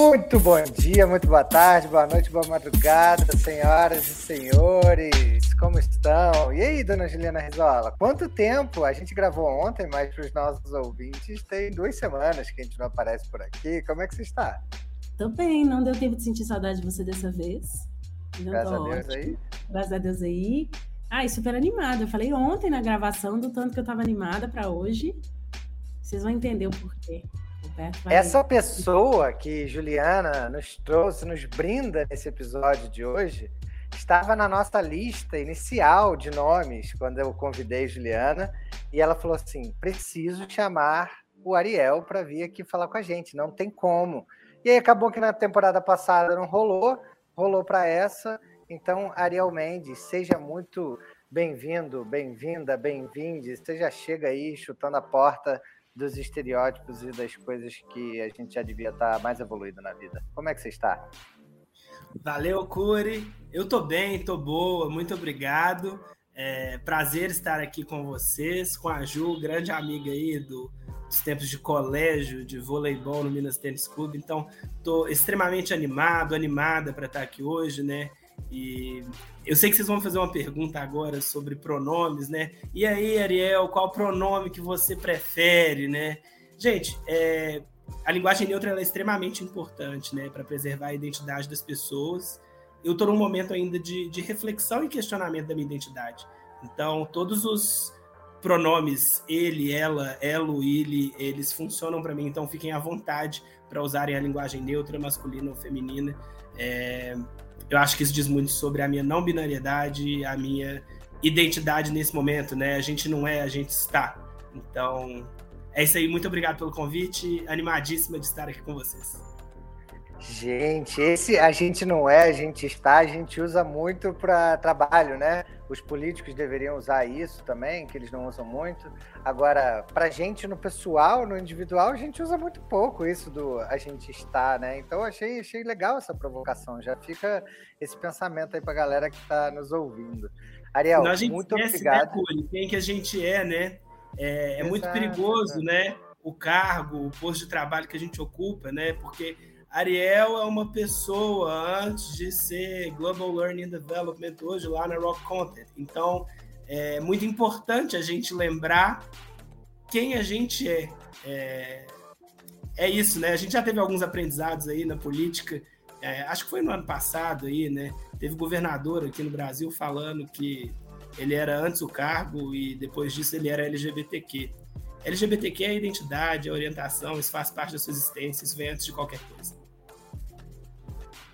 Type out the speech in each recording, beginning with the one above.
Muito bom dia, muito boa tarde, boa noite, boa madrugada, senhoras e senhores, como estão? E aí, dona Juliana Rizola, quanto tempo? A gente gravou ontem, mas para os nossos ouvintes tem duas semanas que a gente não aparece por aqui. Como é que você está? Tô bem, não deu tempo de sentir saudade de você dessa vez. Não Graças a Deus ótimo. aí. Graças a Deus aí. Ah, super animada. Eu falei ontem na gravação do tanto que eu tava animada para hoje. Vocês vão entender o porquê. Essa pessoa que Juliana nos trouxe, nos brinda nesse episódio de hoje, estava na nossa lista inicial de nomes quando eu convidei Juliana e ela falou assim: preciso chamar o Ariel para vir aqui falar com a gente, não tem como. E aí acabou que na temporada passada não rolou, rolou para essa. Então, Ariel Mendes, seja muito bem-vindo, bem-vinda, bem-vinde. Você já chega aí chutando a porta dos estereótipos e das coisas que a gente já devia estar mais evoluído na vida. Como é que você está? Valeu, Curi. Eu tô bem, tô boa, muito obrigado. É, prazer estar aqui com vocês, com a Ju, grande amiga aí do, dos tempos de colégio, de voleibol no Minas Tênis Clube. Então, tô extremamente animado, animada para estar aqui hoje, né? E eu sei que vocês vão fazer uma pergunta agora sobre pronomes, né? E aí, Ariel, qual pronome que você prefere, né? Gente, é, a linguagem neutra é extremamente importante, né, para preservar a identidade das pessoas. Eu estou num momento ainda de, de reflexão e questionamento da minha identidade. Então, todos os pronomes ele, ela, elo, ele, eles funcionam para mim. Então, fiquem à vontade para usarem a linguagem neutra, masculina ou feminina. É, eu acho que isso diz muito sobre a minha não binariedade, a minha identidade nesse momento, né? A gente não é, a gente está. Então, é isso aí. Muito obrigado pelo convite. Animadíssima de estar aqui com vocês. Gente, esse a gente não é, a gente está, a gente usa muito para trabalho, né? Os políticos deveriam usar isso também, que eles não usam muito. Agora, para gente no pessoal, no individual, a gente usa muito pouco isso do a gente está, né? Então, achei, achei legal essa provocação. Já fica esse pensamento aí para a galera que está nos ouvindo. Ariel, muito esquece, né, obrigado. Né, quem que a gente é, né? É, é muito perigoso, né? O cargo, o posto de trabalho que a gente ocupa, né? Porque Ariel é uma pessoa antes de ser Global Learning Development hoje lá na Rock Content. Então, é muito importante a gente lembrar quem a gente é. é. É, isso, né? A gente já teve alguns aprendizados aí na política. É, acho que foi no ano passado aí, né? Teve governador aqui no Brasil falando que ele era antes o cargo e depois disso ele era LGBTQ. LGBTQ é identidade, a orientação, isso faz parte da sua existência, isso vem antes de qualquer coisa.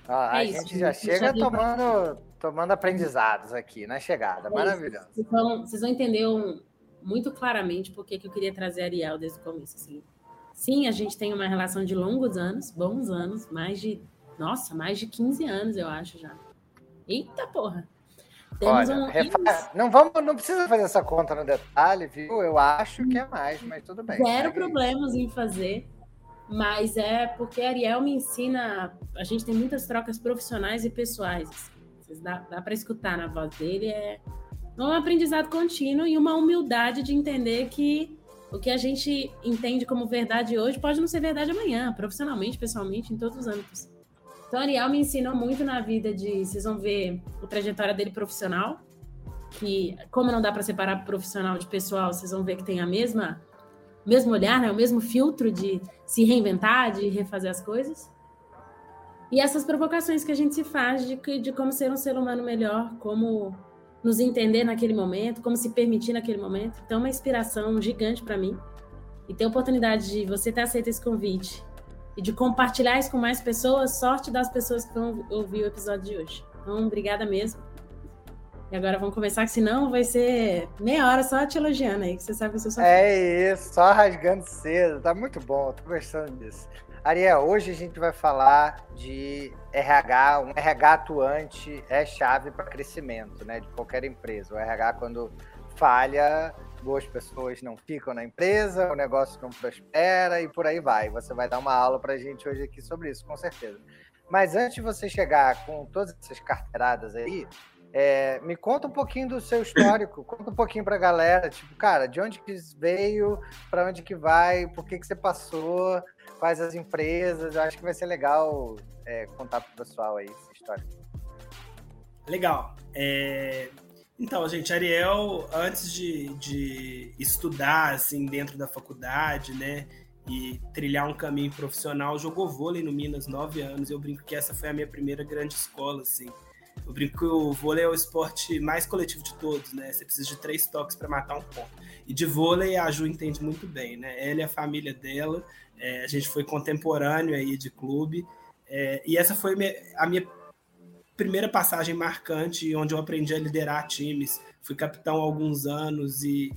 Ah, é a isso, gente já chega tomando, tomando aprendizados aqui na chegada, é maravilhoso. Vocês vão, vocês vão entender um, muito claramente por que eu queria trazer a Ariel desde o começo. Assim. Sim, a gente tem uma relação de longos anos, bons anos, mais de, nossa, mais de 15 anos, eu acho já. Eita porra! Temos Olha, um... refa... não, vamos, não precisa fazer essa conta no detalhe, viu? Eu acho que é mais, mas tudo bem. Zero problemas em fazer, mas é porque a Ariel me ensina. A gente tem muitas trocas profissionais e pessoais. Assim. Dá, dá para escutar na voz dele. É um aprendizado contínuo e uma humildade de entender que o que a gente entende como verdade hoje pode não ser verdade amanhã, profissionalmente, pessoalmente, em todos os âmbitos. Então, Ariel me ensinou muito na vida de. Vocês vão ver a trajetória dele profissional, que, como não dá para separar profissional de pessoal, vocês vão ver que tem a mesma mesmo olhar, né, o mesmo filtro de se reinventar, de refazer as coisas. E essas provocações que a gente se faz de, de como ser um ser humano melhor, como nos entender naquele momento, como se permitir naquele momento. Então, é uma inspiração gigante para mim. E ter a oportunidade de você ter aceito esse convite e de compartilhar isso com mais pessoas, sorte das pessoas que vão ouvir o episódio de hoje. Então, obrigada mesmo. E agora vamos começar, que senão vai ser meia hora só te elogiando aí, que você sabe que eu sou É isso, só rasgando cedo. Tá muito bom, tô gostando disso. Ariel, hoje a gente vai falar de RH. Um RH atuante é chave para crescimento né, de qualquer empresa. O RH, quando falha, boas pessoas não ficam na empresa, o negócio não prospera e por aí vai. Você vai dar uma aula para a gente hoje aqui sobre isso, com certeza. Mas antes de você chegar com todas essas carteiradas aí, É, me conta um pouquinho do seu histórico, conta um pouquinho para a galera, tipo, cara, de onde que veio, para onde que vai, por que que você passou, quais as empresas, eu acho que vai ser legal é, contar para o pessoal aí essa história. Legal. É... Então, gente, Ariel, antes de, de estudar, assim, dentro da faculdade, né, e trilhar um caminho profissional, jogou vôlei no Minas, nove anos, eu brinco que essa foi a minha primeira grande escola, assim, eu brinco que o vôlei é o esporte mais coletivo de todos, né? Você precisa de três toques para matar um ponto. E de vôlei a Ju entende muito bem, né? Ela e a família dela, é, a gente foi contemporâneo aí de clube. É, e essa foi a minha primeira passagem marcante, onde eu aprendi a liderar times. Fui capitão há alguns anos e,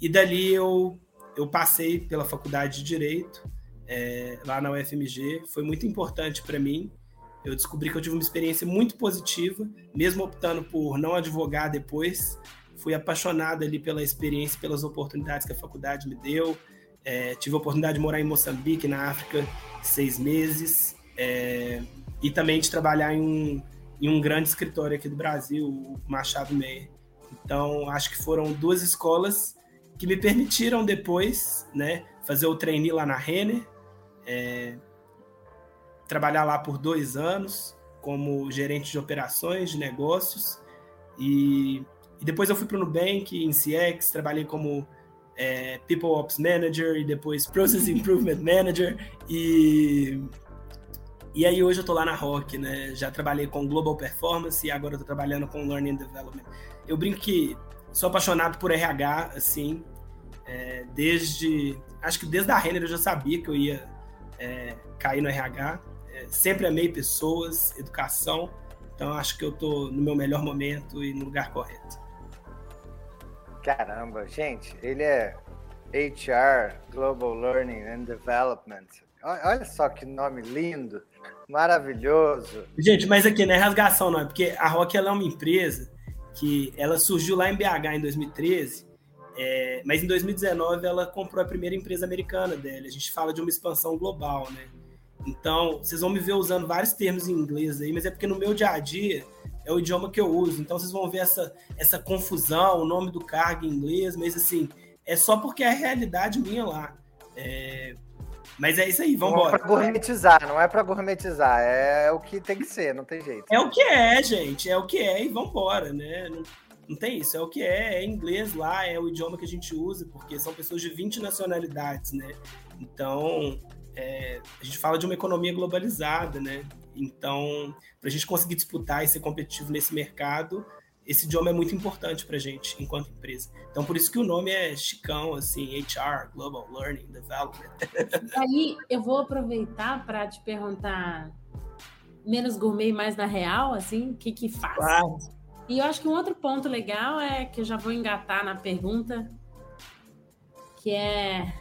e dali eu, eu passei pela faculdade de Direito, é, lá na UFMG. Foi muito importante para mim eu descobri que eu tive uma experiência muito positiva, mesmo optando por não advogar depois. Fui apaixonado ali pela experiência, pelas oportunidades que a faculdade me deu. É, tive a oportunidade de morar em Moçambique, na África, seis meses. É, e também de trabalhar em um, em um grande escritório aqui do Brasil, o Machado Meyer. Então, acho que foram duas escolas que me permitiram depois né, fazer o trainee lá na Renner, é, trabalhar lá por dois anos como gerente de operações de negócios e, e depois eu fui para o Nubank em CX, trabalhei como é, People Ops Manager e depois Process Improvement Manager e e aí hoje eu tô lá na Rock, né? Já trabalhei com Global Performance e agora eu tô trabalhando com Learning and Development. Eu brinco que sou apaixonado por RH, assim, é, desde acho que desde a Renner eu já sabia que eu ia é, cair no RH sempre amei pessoas, educação, então acho que eu estou no meu melhor momento e no lugar correto. Caramba, gente, ele é HR, Global Learning and Development. Olha só que nome lindo, maravilhoso. Gente, mas aqui não é rasgação, não, é porque a Rock ela é uma empresa que ela surgiu lá em BH em 2013, é, mas em 2019 ela comprou a primeira empresa americana dela. A gente fala de uma expansão global, né? Então, vocês vão me ver usando vários termos em inglês aí, mas é porque no meu dia a dia é o idioma que eu uso. Então, vocês vão ver essa, essa confusão, o nome do cargo em inglês, mas assim, é só porque é a realidade minha lá. É... Mas é isso aí, vamos embora. Não é para gourmetizar, não é para gourmetizar, é o que tem que ser, não tem jeito. É o que é, gente, é o que é e vamos embora, né? Não, não tem isso, é o que é, é inglês lá, é o idioma que a gente usa, porque são pessoas de 20 nacionalidades, né? Então, é, a gente fala de uma economia globalizada, né? Então, para a gente conseguir disputar e ser competitivo nesse mercado, esse idioma é muito importante para a gente enquanto empresa. Então, por isso que o nome é Chicão, assim, HR, Global Learning Development. Aí, eu vou aproveitar para te perguntar menos gourmet mais na real, assim, o que que faz? Claro. E eu acho que um outro ponto legal é que eu já vou engatar na pergunta, que é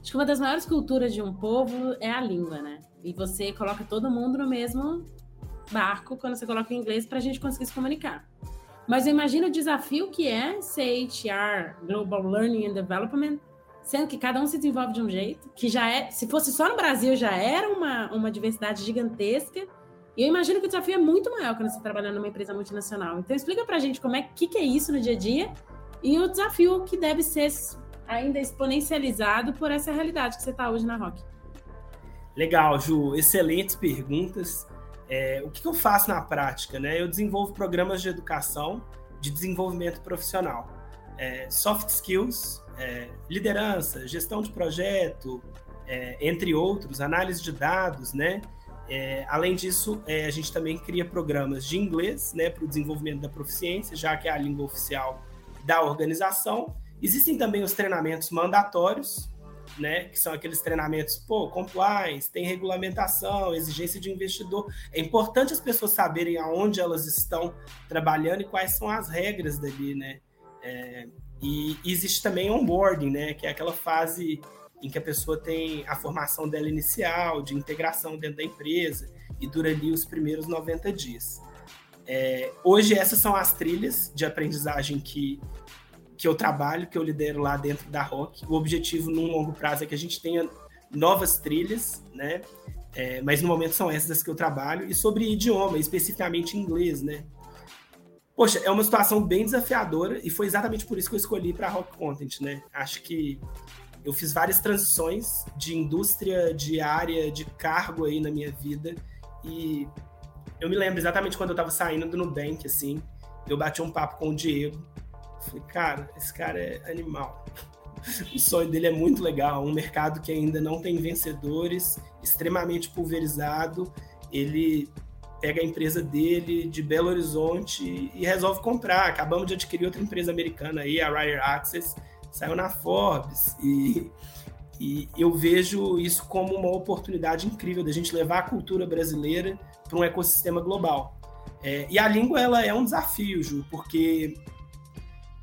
Acho que uma das maiores culturas de um povo é a língua, né? E você coloca todo mundo no mesmo barco quando você coloca em inglês para a gente conseguir se comunicar. Mas eu imagino o desafio que é ser HR, Global Learning and Development, sendo que cada um se desenvolve de um jeito, que já é, se fosse só no Brasil, já era uma, uma diversidade gigantesca. E eu imagino que o desafio é muito maior quando você está trabalhando numa empresa multinacional. Então explica para a gente como é que, que é isso no dia a dia e o desafio que deve ser ainda exponencializado por essa realidade que você está hoje na Rock. Legal, Ju. Excelentes perguntas. É, o que, eu faço na prática? Né? Eu desenvolvo programas de educação de desenvolvimento profissional. É, soft skills, é, liderança, gestão de projeto, é, entre outros, análise de dados, né? É, além disso, é, a gente também cria programas de inglês né, para o desenvolvimento da proficiência, já que é a língua oficial da organização, Existem também os treinamentos mandatórios, né, que são aqueles treinamentos, pô, compliance, tem regulamentação, exigência de investidor. É importante as pessoas saberem aonde elas estão trabalhando e quais são as regras dali, né? É, e existe também onboarding, né, que é aquela fase em que a pessoa tem a formação dela inicial, de integração dentro da empresa, e dura ali os primeiros 90 dias. É, hoje, essas são as trilhas de aprendizagem que que eu trabalho, que eu lidero lá dentro da Rock. O objetivo num longo prazo é que a gente tenha novas trilhas, né? É, mas no momento são essas que eu trabalho. E sobre idioma, especificamente inglês, né? poxa, é uma situação bem desafiadora e foi exatamente por isso que eu escolhi para Rock Content, né? Acho que eu fiz várias transições de indústria, de área, de cargo aí na minha vida e eu me lembro exatamente quando eu estava saindo do Nubank, assim, eu bati um papo com o Diego. Falei, cara, esse cara é animal. O sonho dele é muito legal, um mercado que ainda não tem vencedores, extremamente pulverizado. Ele pega a empresa dele de Belo Horizonte e resolve comprar. Acabamos de adquirir outra empresa americana aí, a Ryer Access, saiu na Forbes e, e eu vejo isso como uma oportunidade incrível da gente levar a cultura brasileira para um ecossistema global. É, e a língua ela é um desafio, Ju, porque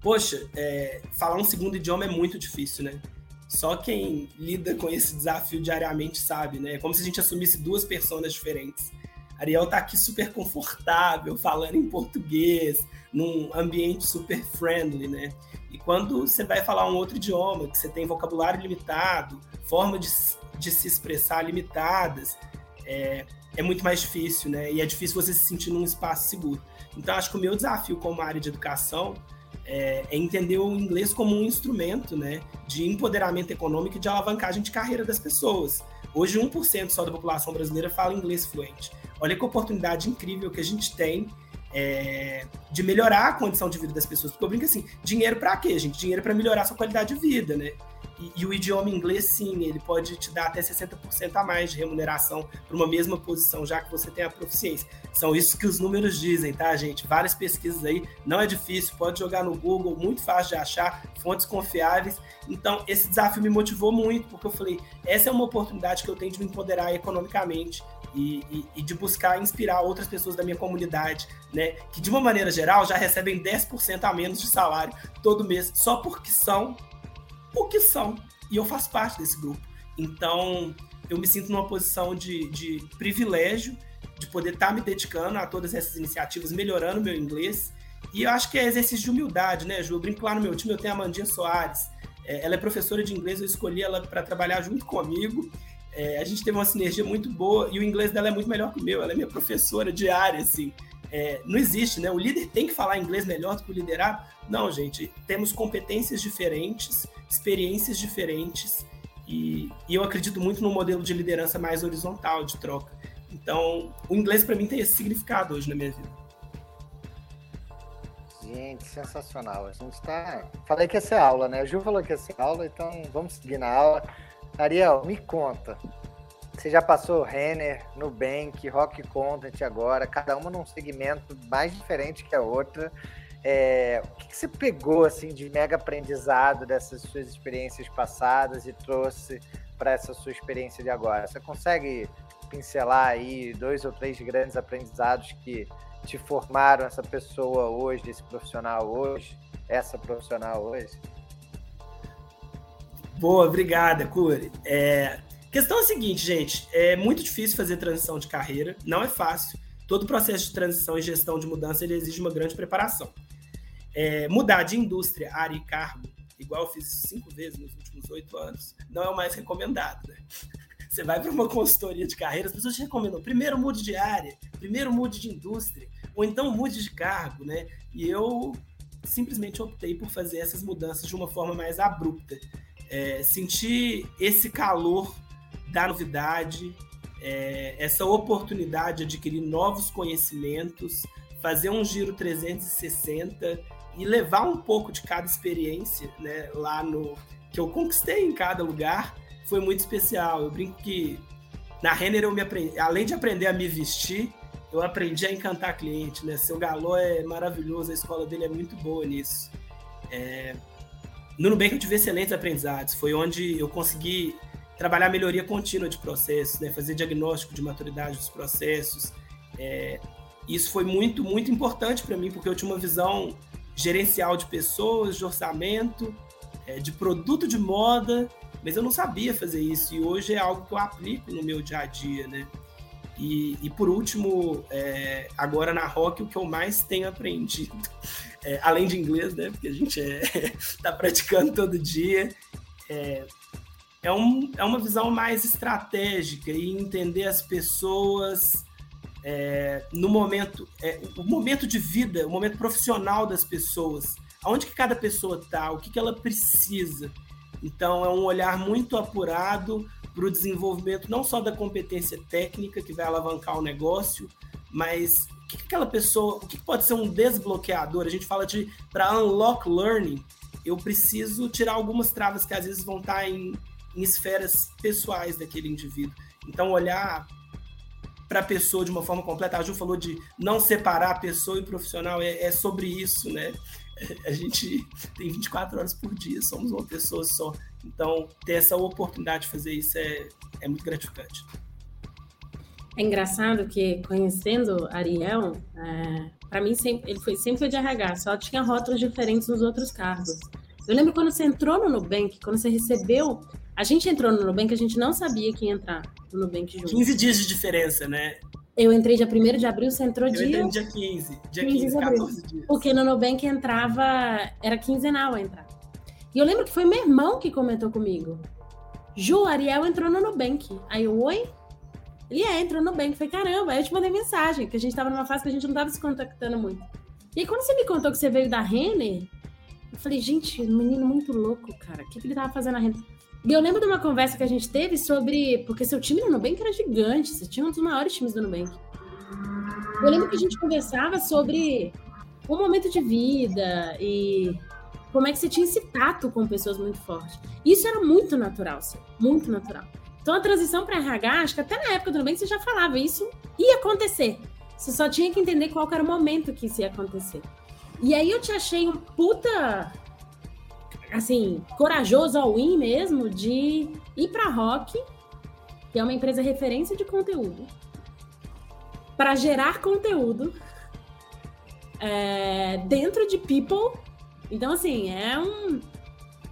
poxa, é, falar um segundo idioma é muito difícil, né? Só quem lida com esse desafio diariamente sabe, né? É como se a gente assumisse duas personas diferentes. Ariel tá aqui super confortável, falando em português, num ambiente super friendly, né? E quando você vai falar um outro idioma, que você tem vocabulário limitado, forma de, de se expressar limitadas, é, é muito mais difícil, né? E é difícil você se sentir num espaço seguro. Então, acho que o meu desafio como área de educação é, é, entender o inglês como um instrumento né, de empoderamento econômico e de alavancagem de carreira das pessoas. Hoje, 1% só da população brasileira fala inglês fluente. Olha que oportunidade incrível que a gente tem é, de melhorar a condição de vida das pessoas. Porque eu brinco assim, dinheiro para quê, gente? Dinheiro para melhorar a sua qualidade de vida, né? E, e, o idioma inglês, sim, ele pode te dar até 60% a mais de remuneração para uma mesma posição, já que você tem a proficiência. São isso que os números dizem, tá, gente? Várias pesquisas aí, não é difícil, pode jogar no Google, muito fácil de achar, fontes confiáveis. Então, esse desafio me motivou muito, porque eu falei, essa é uma oportunidade que eu tenho de me empoderar economicamente e, e, e, de buscar inspirar outras pessoas da minha comunidade, né? Que de uma maneira geral já recebem 10% a menos de salário todo mês, só porque são o que são. E eu faço parte desse grupo. Então, eu me sinto numa posição de, de privilégio de poder estar tá me dedicando a todas essas iniciativas, melhorando meu inglês. E eu acho que é exercício de humildade, né, Ju? Eu brinco lá no meu time, eu tenho a Mandinha Soares. É, ela é professora de inglês, eu escolhi ela para trabalhar junto comigo. É, a gente teve uma sinergia muito boa e o inglês dela é muito melhor que o meu. Ela é minha professora diária, assim. É, não existe, né? O líder tem que falar inglês melhor do que o liderado. Não, gente. Temos competências diferentes, experiências diferentes e, e eu acredito muito no modelo de liderança mais horizontal, de troca. Então, o inglês para mim tem esse significado hoje na minha vida. Gente, sensacional. A gente está. Falei que ia ser aula, né? A Ju falou que ia ser aula, então vamos seguir na aula. Ariel, me conta. Você já passou Renner, Nubank, Rock Content agora, cada uma num segmento mais diferente que a outra. É, o que, que, você pegou assim de mega aprendizado dessas suas experiências passadas e trouxe para essa sua experiência de agora? Você consegue pincelar aí dois ou três grandes aprendizados que te formaram essa pessoa hoje, esse profissional hoje, essa profissional hoje? Boa, obrigada, Curi. É, questão é a seguinte, gente, é muito difícil fazer transição de carreira, não é fácil. Todo processo de transição e gestão de mudança ele exige uma grande preparação. É, mudar de indústria, área e cargo, igual eu fiz cinco vezes nos últimos oito anos, não é o mais recomendado. Né? Você vai para uma consultoria de carreira, as pessoas te recomendam primeiro mude de área, primeiro mude de indústria, ou então mude de cargo, né? E eu simplesmente optei por fazer essas mudanças de uma forma mais abrupta é, sentir esse calor da novidade, é, essa oportunidade de adquirir novos conhecimentos, fazer um giro 360 e levar um pouco de cada experiência né, lá no que eu conquistei em cada lugar foi muito especial. Eu brinco que na Renner eu me aprendi, além de aprender a me vestir, eu aprendi a encantar cliente, né? Seu Galô é maravilhoso, a escola dele é muito boa nisso. É, no Nubank eu tive excelentes aprendizados. Foi onde eu consegui trabalhar melhoria contínua de processos, né? fazer diagnóstico de maturidade dos processos. É, isso foi muito, muito importante para mim, porque eu tinha uma visão gerencial de pessoas, de orçamento, é, de produto de moda, mas eu não sabia fazer isso. E hoje é algo que eu aplico no meu dia a dia, né? E, e por último, é, agora na Rock, o que eu mais tenho aprendido é, além de inglês, né? Porque a gente está é, praticando todo dia. É, é, um, é uma visão mais estratégica e entender as pessoas é, no momento, é, o momento de vida, o momento profissional das pessoas, aonde que cada pessoa está, o que, que ela precisa. Então é um olhar muito apurado para o desenvolvimento não só da competência técnica que vai alavancar o negócio, mas o que, que aquela pessoa, o que, pode ser um desbloqueador? A gente fala de para unlock learning, eu preciso tirar algumas travas que às vezes vão estar tá em, em esferas pessoais daquele indivíduo. Então olhar para a pessoa de uma forma completa. A Ju falou de não separar pessoa e profissional, é, é, sobre isso, né? A gente tem 24 horas por dia, somos uma pessoa só. Então, ter essa oportunidade de fazer isso é, é muito gratificante. É engraçado que, conhecendo Ariel, é, para mim, sempre, ele foi sempre de RH, só tinha rótulos diferentes nos outros cargos. Eu lembro quando você entrou no Nubank, quando você recebeu a gente entrou no Nubank, a gente não sabia quem ia entrar no Nubank junto. 15 dias de diferença, né? Eu entrei dia 1 de abril, você entrou eu dia... Eu entrei dia 15, dia 15, 15 14 dias. Porque no Nubank entrava... Era quinzenal a entrar. E eu lembro que foi meu irmão que comentou comigo. Ju, Ariel entrou no Nubank. Aí eu, oi? Ele é, entrou no Nubank. Falei, caramba. Aí eu te mandei mensagem, que a gente tava numa fase que a gente não tava se contactando muito. E aí, quando você me contou que você veio da Renner, eu falei, gente, um menino muito louco, cara. O que, que ele tava fazendo na Renner? E eu lembro de uma conversa que a gente teve sobre. Porque seu time no Nubank era gigante, você tinha um dos maiores times do Nubank. Eu lembro que a gente conversava sobre o momento de vida e como é que você tinha esse tato com pessoas muito fortes. Isso era muito natural, sim, muito natural. Então a transição para RH, acho que até na época do Nubank você já falava, isso ia acontecer. Você só tinha que entender qual era o momento que isso ia acontecer. E aí eu te achei um puta assim, corajoso ao win mesmo de ir para Rock, que é uma empresa referência de conteúdo, para gerar conteúdo é, dentro de People. Então, assim, é um.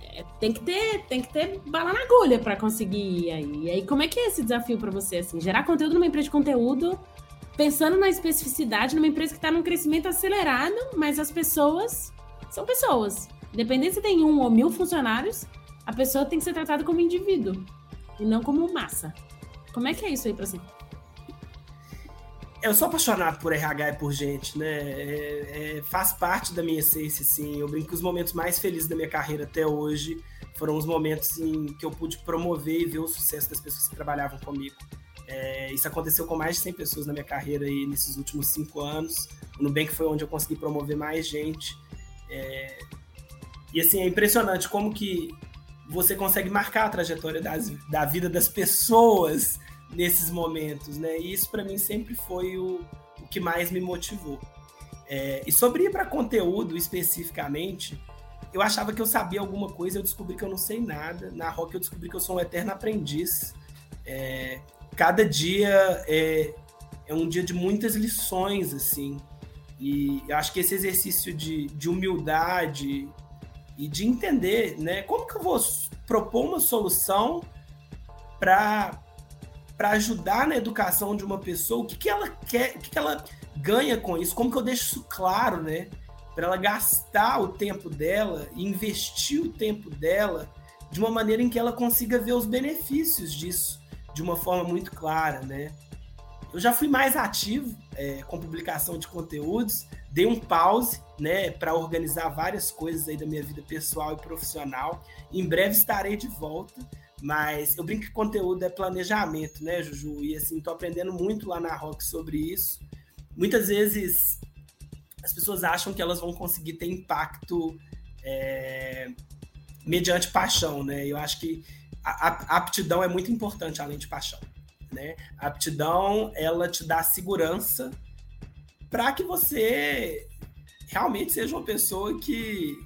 É, tem que ter, tem que ter bala na agulha para conseguir ir aí. E aí, como é que é esse desafio para você, assim, gerar conteúdo numa empresa de conteúdo, pensando na especificidade, numa empresa que está num crescimento acelerado, mas as pessoas são pessoas. Independente se tem um ou mil funcionários, a pessoa tem que ser tratada como indivíduo e não como massa. Como é que é isso aí pra você? Eu sou apaixonado por RH e por gente, né? É, é, faz parte da minha essência, sim. Eu brinco que os momentos mais felizes da minha carreira até hoje foram os momentos em que eu pude promover e ver o sucesso das pessoas que trabalhavam comigo. É, isso aconteceu com mais de 100 pessoas na minha carreira aí nesses últimos cinco anos. O Nubank foi onde eu consegui promover mais gente. É, e assim, é impressionante como que você consegue marcar a trajetória das, da vida das pessoas nesses momentos, né? E isso para mim sempre foi o, o que mais me motivou. É, e sobre ir para conteúdo especificamente, eu achava que eu sabia alguma coisa, eu descobri que eu não sei nada. Na Rock eu descobri que eu sou um eterno aprendiz. É, cada dia é, é um dia de muitas lições, assim. E eu acho que esse exercício de, de humildade, e de entender, né, como que eu vou propor uma solução para para ajudar na educação de uma pessoa, o que, que ela quer, o que, que ela ganha com isso, como que eu deixo isso claro, né, para ela gastar o tempo dela investir o tempo dela de uma maneira em que ela consiga ver os benefícios disso de uma forma muito clara, né? Eu já fui mais ativo é, com publicação de conteúdos, dei um pause, né, para organizar várias coisas aí da minha vida pessoal e profissional. Em breve estarei de volta, mas eu brinco que conteúdo é planejamento, né, Juju? E assim, tô aprendendo muito lá na Rock sobre isso. Muitas vezes as pessoas acham que elas vão conseguir ter impacto é, mediante paixão, né? Eu acho que a, a aptidão é muito importante além de paixão. Né? A aptidão ela te dá segurança para que você realmente seja uma pessoa que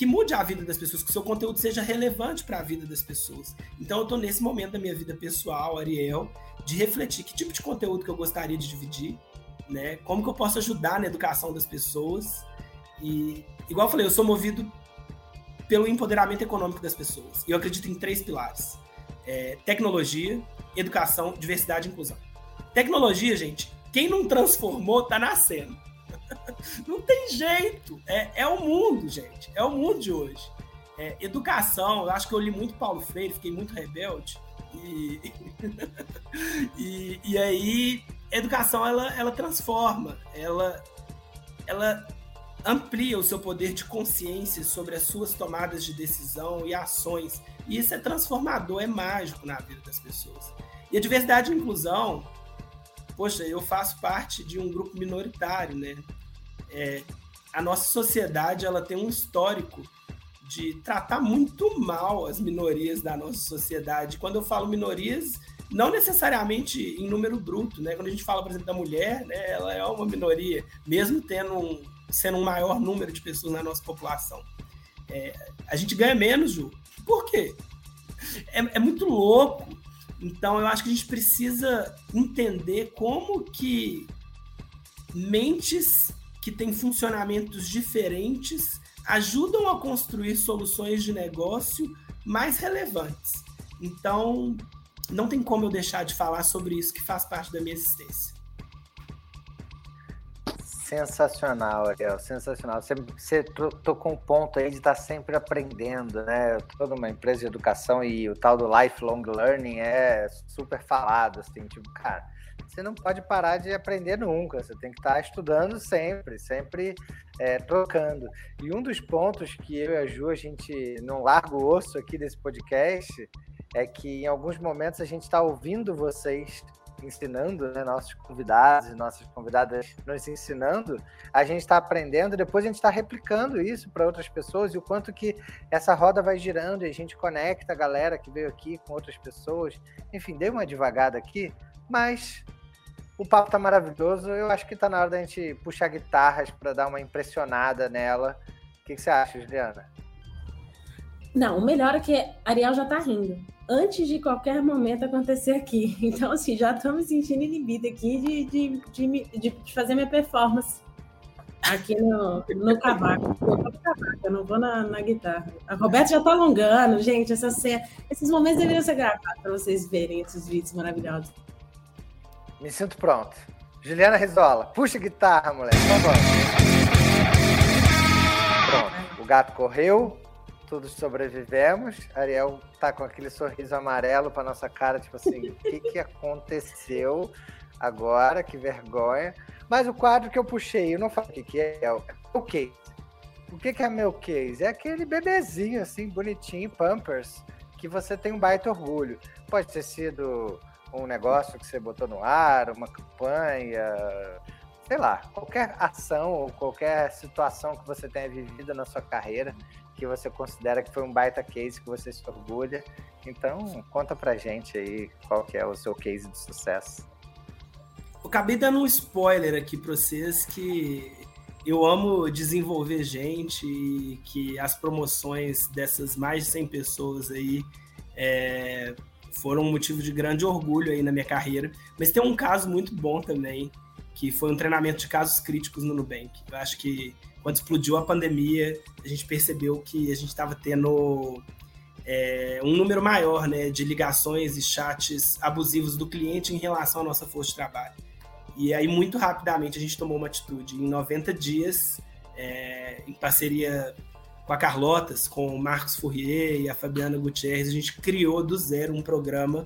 que mude a vida das pessoas, que o seu conteúdo seja relevante para a vida das pessoas. Então eu estou nesse momento da minha vida pessoal, Ariel, de refletir que tipo de conteúdo que eu gostaria de dividir, né? Como que eu posso ajudar na educação das pessoas. E igual eu falei, eu sou movido pelo empoderamento econômico das pessoas. E eu acredito em três pilares: é, tecnologia, educação, diversidade e inclusão. Tecnologia, gente, quem não transformou tá nascendo. não tem jeito. É, é o mundo, gente. É o mundo de hoje. É, educação, eu acho que eu li muito Paulo Freire, fiquei muito rebelde. E, e, e aí educação ela, ela transforma, ela, ela amplia o seu poder de consciência sobre as suas tomadas de decisão e ações. E isso é transformador, é mágico na vida das pessoas. E a diversidade e a inclusão, poxa, eu faço parte de um grupo minoritário, né? É, a nossa sociedade ela tem um histórico de tratar muito mal as minorias da nossa sociedade. Quando eu falo minorias, não necessariamente em número bruto, né? Quando a gente fala, por exemplo, da mulher, né, ela é uma minoria, mesmo tendo um, sendo um maior número de pessoas na nossa população. É, a gente ganha menos, Ju. Por quê? É, é muito louco. Então, eu acho que a gente precisa entender como que mentes que têm funcionamentos diferentes ajudam a construir soluções de negócio mais relevantes. Então, não tem como eu deixar de falar sobre isso que faz parte da minha existência. Sensacional, Ariel, sensacional. Você, você tocou um ponto aí de estar sempre aprendendo, né? Toda uma empresa de educação e o tal do lifelong learning é super falado, assim, tipo, cara, você não pode parar de aprender nunca, você tem que estar estudando sempre, sempre é, trocando. E um dos pontos que eu e a Ju, a gente não larga o osso aqui desse podcast, é que em alguns momentos a gente está ouvindo vocês ensinando, né, nossos convidados nossas convidadas nos ensinando, a gente está aprendendo, depois a gente está replicando isso para outras pessoas e o quanto que essa roda vai girando e a gente conecta a galera que veio aqui com outras pessoas. Enfim, dei uma devagada aqui, mas o papo tá maravilhoso. Eu acho que tá na hora da gente puxar guitarras para dar uma impressionada nela. O que, que você acha, Juliana? Não, o melhor é que Ariel já tá rindo antes de qualquer momento acontecer aqui. Então, assim, já estou me sentindo inibida aqui de, de, de, de, fazer minha performance aqui no, no cavaco. Eu vou no cavaco, eu não vou na, na guitarra. A Roberta já está alongando, gente. Essa cena, esses momentos deveriam ser gravados para vocês verem esses vídeos maravilhosos. Me sinto pronto. Juliana Rizola, puxa a guitarra, moleque. Vamos. Pronto, o gato correu, todos sobrevivemos. Ariel tá com aquele sorriso amarelo pra nossa cara, tipo assim, o que, que aconteceu agora? Que vergonha. Mas o quadro que eu puxei, eu não falo o que, que é, é o case. O que, que é meu case? É aquele bebezinho, assim, bonitinho, Pampers, que você tem um baita orgulho. Pode ter sido um negócio que você botou no ar, uma campanha, sei lá, qualquer ação ou qualquer situação que você tenha vivido na sua carreira que você considera que foi um baita case que você se orgulha. Então, conta pra gente aí qual que é o seu case de sucesso. Eu acabei dando um spoiler aqui para vocês que eu amo desenvolver gente e que as promoções dessas mais de 100 pessoas aí é, foram um motivo de grande orgulho aí na minha carreira. Mas tem um caso muito bom também, que foi um treinamento de casos críticos no Nubank. Eu acho que quando explodiu a pandemia, a gente percebeu que a gente estava tendo é, um número maior né, de ligações e chats abusivos do cliente em relação à nossa força de trabalho. E aí, muito rapidamente, a gente tomou uma atitude. Em 90 dias, é, em parceria com a Carlotas, com o Marcos Fourier e a Fabiana Gutierrez, a gente criou do zero um programa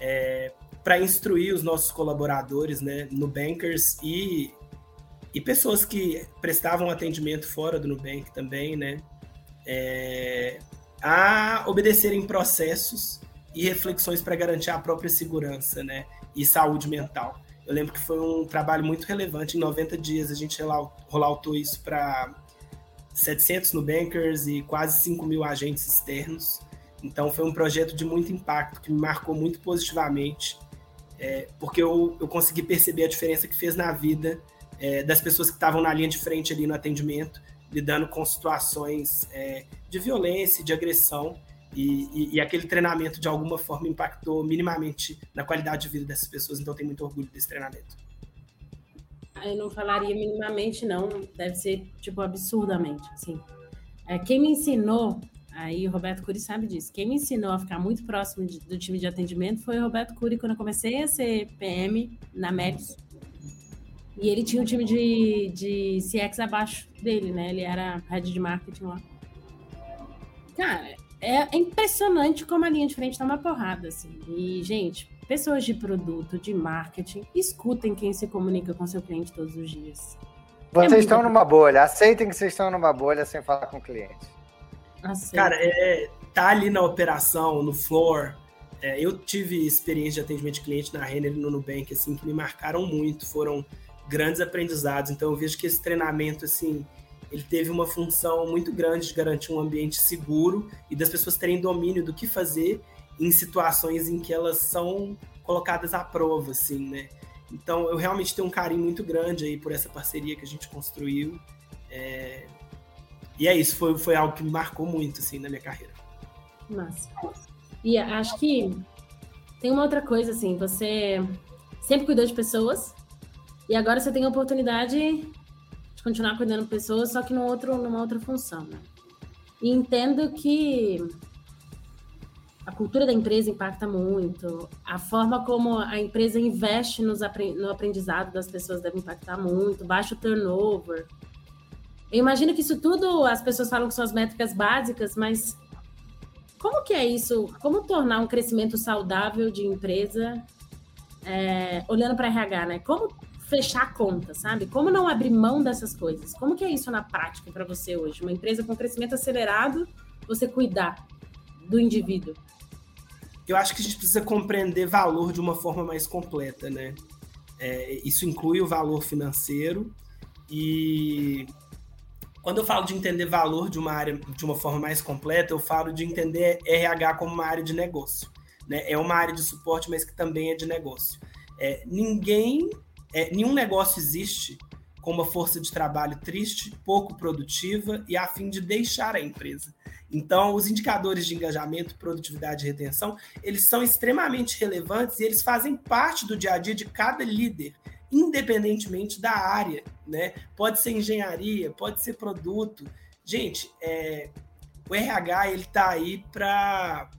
é, para instruir os nossos colaboradores né, no Bankers e e pessoas que prestavam atendimento fora do Nubank também, né? É, a obedecerem processos e reflexões para garantir a própria segurança, né? E saúde mental. Eu lembro que foi um trabalho muito relevante. Em 90 dias a gente rolautou isso para 700 Nubankers e quase 5 mil agentes externos. Então foi um projeto de muito impacto que me marcou muito positivamente, é, porque eu, eu consegui perceber a diferença que fez na vida é, das pessoas que estavam na linha de frente ali no atendimento, lidando com situações é, de violência, de agressão, e, e, e, aquele treinamento de alguma forma impactou minimamente na qualidade de vida dessas pessoas, então tenho muito orgulho desse treinamento. Eu não falaria minimamente, não, deve ser tipo absurdamente, assim. É, quem me ensinou, aí o Roberto Cury sabe disso, quem me ensinou a ficar muito próximo de, do time de atendimento foi o Roberto Cury quando eu comecei a ser PM na Médici. E ele tinha um time de, de CX abaixo dele, né? Ele era head de marketing lá. Cara, é impressionante como a linha de frente tá uma porrada, assim. E, gente, pessoas de produto, de marketing, escutem quem se comunica com seu cliente todos os dias. Vocês é estão numa bolha, aceitem que vocês estão numa bolha sem falar com o cliente. Aceito. Cara, é, tá ali na operação, no floor. É, eu tive experiência de atendimento de cliente na Renner e no Nubank, assim, que me marcaram muito, foram grandes aprendizados. Então eu vejo que esse treinamento, assim, ele teve uma função muito grande de garantir um ambiente seguro e das pessoas terem domínio do que fazer em situações em que elas são colocadas à prova, assim, né? Então, eu realmente tenho um carinho muito grande aí por essa parceria que a gente construiu. É... E é isso, foi, foi algo que me marcou muito, assim, na minha carreira. Massa. E acho que tem uma outra coisa, assim, você sempre cuidou de pessoas e agora você tem a oportunidade de continuar cuidando de pessoas, só que num outro, numa outra função, né? E entendo que a cultura da empresa impacta muito, a forma como a empresa investe nos, no aprendizado das pessoas deve impactar muito, baixo turnover. Eu imagino que isso tudo as pessoas falam que são as métricas básicas, mas como que é isso? Como tornar um crescimento saudável de empresa é, olhando para RH, né? Como fechar a conta, sabe? Como não abrir mão dessas coisas? Como que é isso na prática para você hoje? Uma empresa com crescimento acelerado, você cuidar do indivíduo eu acho que a gente precisa compreender valor de uma forma mais completa, né? É, isso inclui o valor financeiro e quando eu falo de entender valor de uma área de uma forma mais completa, eu falo de entender RH como uma área de negócio. Né? É uma área de suporte, mas que também é de negócio. É, ninguém, é, nenhum negócio existe com uma força de trabalho triste, pouco produtiva e a fim de deixar a empresa. Então, os indicadores de engajamento, produtividade e retenção, eles são extremamente relevantes e eles fazem parte do dia a dia de cada líder, independentemente da área, né? Pode ser engenharia, pode ser produto. Gente, é, o RH ele está aí para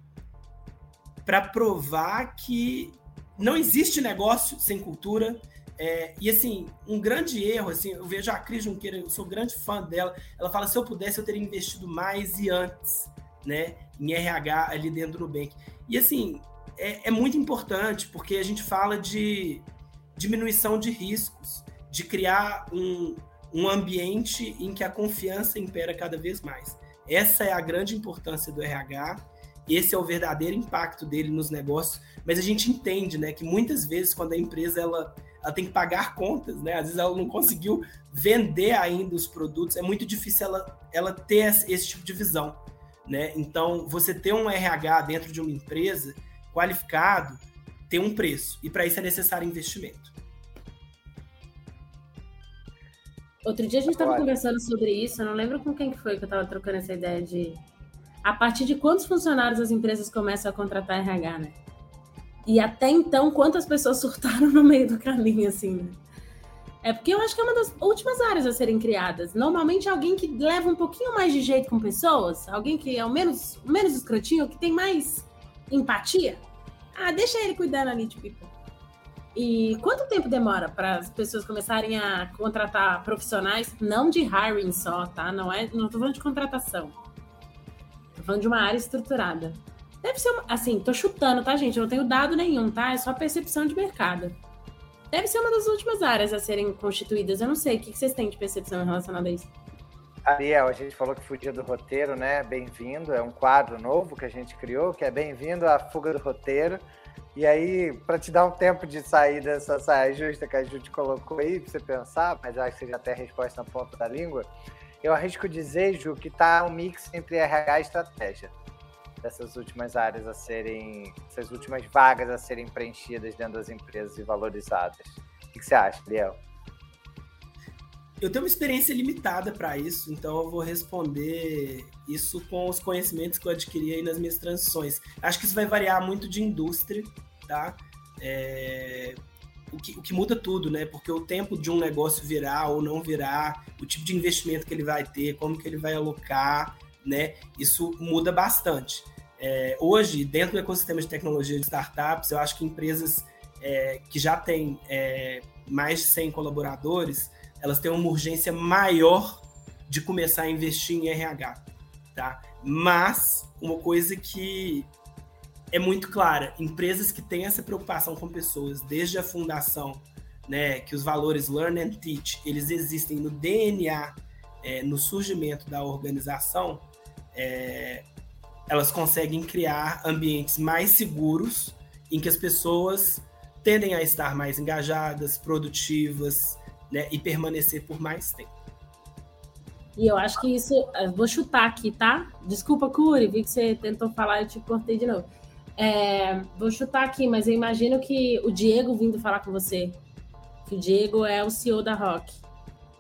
para provar que não existe negócio sem cultura, é, e assim, um grande erro, assim, eu vejo a Cris Junqueira, eu sou grande fã dela. Ela fala: se eu pudesse, eu teria investido mais e antes, né? Em RH ali dentro do Nubank. E assim, é, é muito importante, porque a gente fala de diminuição de riscos, de criar um, um ambiente em que a confiança impera cada vez mais. Essa é a grande importância do RH, esse é o verdadeiro impacto dele nos negócios, mas a gente entende, né, que muitas vezes quando a empresa ela ela tem que pagar contas, né? Às vezes ela não conseguiu vender ainda os produtos, é muito difícil ela, ela ter esse tipo de visão, né? Então, você ter um RH dentro de uma empresa qualificado tem um preço, e para isso é necessário investimento. Outro dia a gente estava conversando sobre isso, eu não lembro com quem que foi que eu estava trocando essa ideia de a partir de quantos funcionários as empresas começam a contratar RH, né? E até então, quantas pessoas surtaram no meio do caminho, assim, né? É porque eu acho que é uma das últimas áreas a serem criadas. Normalmente alguém que leva um pouquinho mais de jeito com pessoas, alguém que é o menos, menos escrotinho, que tem mais empatia. Ah, deixa ele cuidar ali de people. E quanto tempo demora para as pessoas começarem a contratar profissionais, não de hiring só, tá? Não é, não tô falando de contratação. Tô falando de uma área estruturada. Deve ser, uma, assim, tô chutando, tá, gente? Eu não tenho dado nenhum, tá? É só percepção de mercado. Deve ser uma das últimas áreas a serem constituídas. Eu não sei, o que vocês têm de percepção relacionada a isso? Ariel, a gente falou que fugia do roteiro, né? Bem-vindo, é um quadro novo que a gente criou, que é Bem-vindo à Fuga do Roteiro. E aí, para te dar um tempo de sair dessa saia justa que a gente colocou aí, para você pensar, mas acho que você já tem a resposta na ponta da língua, eu arrisco dizer, Ju, que tá um mix entre RH e estratégia dessas últimas áreas a serem, essas últimas vagas a serem preenchidas dentro das empresas e valorizadas. O que você acha, Liel? Eu tenho uma experiência limitada para isso, então eu vou responder isso com os conhecimentos que eu adquiri aí nas minhas transições. Acho que isso vai variar muito de indústria, tá? É... O, que, o que muda tudo, né? Porque o tempo de um negócio virar ou não virar, o tipo de investimento que ele vai ter, como que ele vai alocar, né? Isso muda bastante. É, hoje, dentro do ecossistema de tecnologia de startups, eu acho que empresas é, que já têm é, mais de 100 colaboradores, elas têm uma urgência maior de começar a investir em RH, tá? Mas uma coisa que é muito clara. Empresas que têm essa preocupação com pessoas desde a fundação, né, que os valores learn and teach, eles existem no DNA, é, no surgimento da organização, é, elas conseguem criar ambientes mais seguros em que as pessoas tendem a estar mais engajadas, produtivas, né, e permanecer por mais tempo. E eu acho que isso. Vou chutar aqui, tá? Desculpa, Curi, vi que você tentou falar e te cortei de novo. É, vou chutar aqui, mas eu imagino que o Diego vindo falar com você, que o Diego é o CEO da Rock,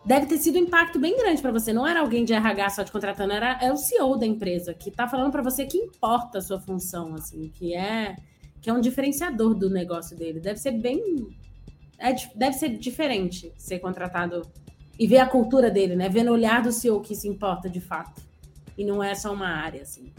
deve ter sido um impacto bem grande para você. Não era alguém de RH só te contratando, era, é o CEO da empresa que está falando para você que importa a sua função, assim, que é que é um diferenciador do negócio dele. Deve ser bem, é, deve ser diferente ser contratado e ver a cultura dele, né? Ver no olhar do CEO que se importa de fato e não é só uma área, assim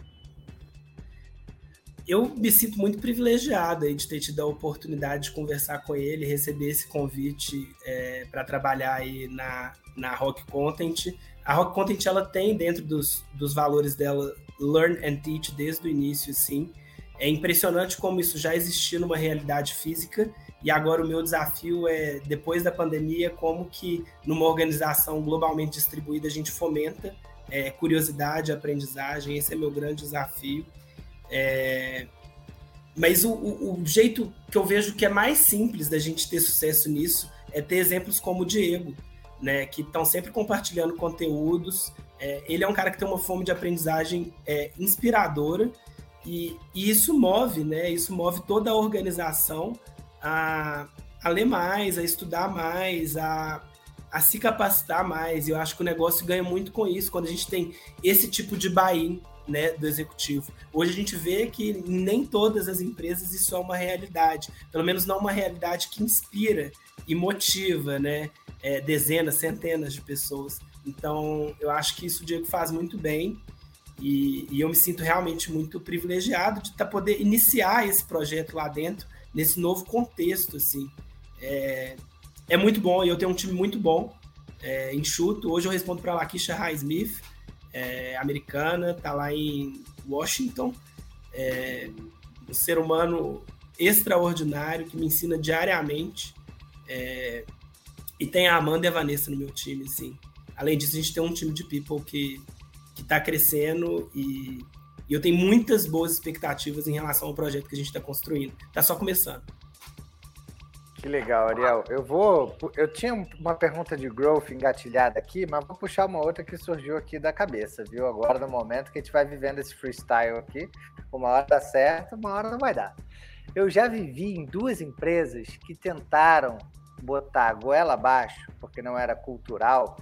eu me sinto muito privilegiado aí de ter tido a oportunidade de conversar com ele, receber esse convite é, para trabalhar aí na, na Rock Content. A Rock Content ela tem dentro dos, dos valores dela Learn and Teach desde o início, sim. É impressionante como isso já existia numa realidade física e agora o meu desafio é, depois da pandemia, como que numa organização globalmente distribuída a gente fomenta é, curiosidade, aprendizagem. Esse é meu grande desafio. É... Mas o, o, o, jeito que eu vejo que é mais simples da gente ter sucesso nisso é ter exemplos como o Diego, né, que estão sempre compartilhando conteúdos. É, ele é um cara que tem uma fome de aprendizagem é, inspiradora e, e, isso move, né? Isso move toda a organização a, a ler mais, a estudar mais, a, a se capacitar mais. E eu acho que o negócio ganha muito com isso quando a gente tem esse tipo de buy-in né, do executivo. Hoje a gente vê que nem todas as empresas isso é uma realidade, pelo menos não uma realidade que inspira e motiva, né, é, dezenas, centenas de pessoas. Então, eu acho que isso o Diego faz muito bem e, e eu me sinto realmente muito privilegiado de tá, poder iniciar esse projeto lá dentro, nesse novo contexto, assim. É, é muito bom e eu tenho um time muito bom, é, enxuto. Hoje eu respondo para a Lakeisha Highsmith, é, americana, está lá em Washington. É, um ser humano extraordinário que me ensina diariamente. É, e tem a Amanda e a Vanessa no meu time, assim. Além disso, a gente tem um time de people que está crescendo e, e eu tenho muitas boas expectativas em relação ao projeto que a gente está construindo. Está só começando. Que legal, Ariel. Eu vou. Eu tinha uma pergunta de growth engatilhada aqui, mas vou puxar uma outra que surgiu aqui da cabeça, viu? Agora, no momento que a gente vai vivendo esse freestyle aqui, uma hora dá certo, uma hora não vai dar. Eu já vivi em duas empresas que tentaram botar goela abaixo, porque não era cultural,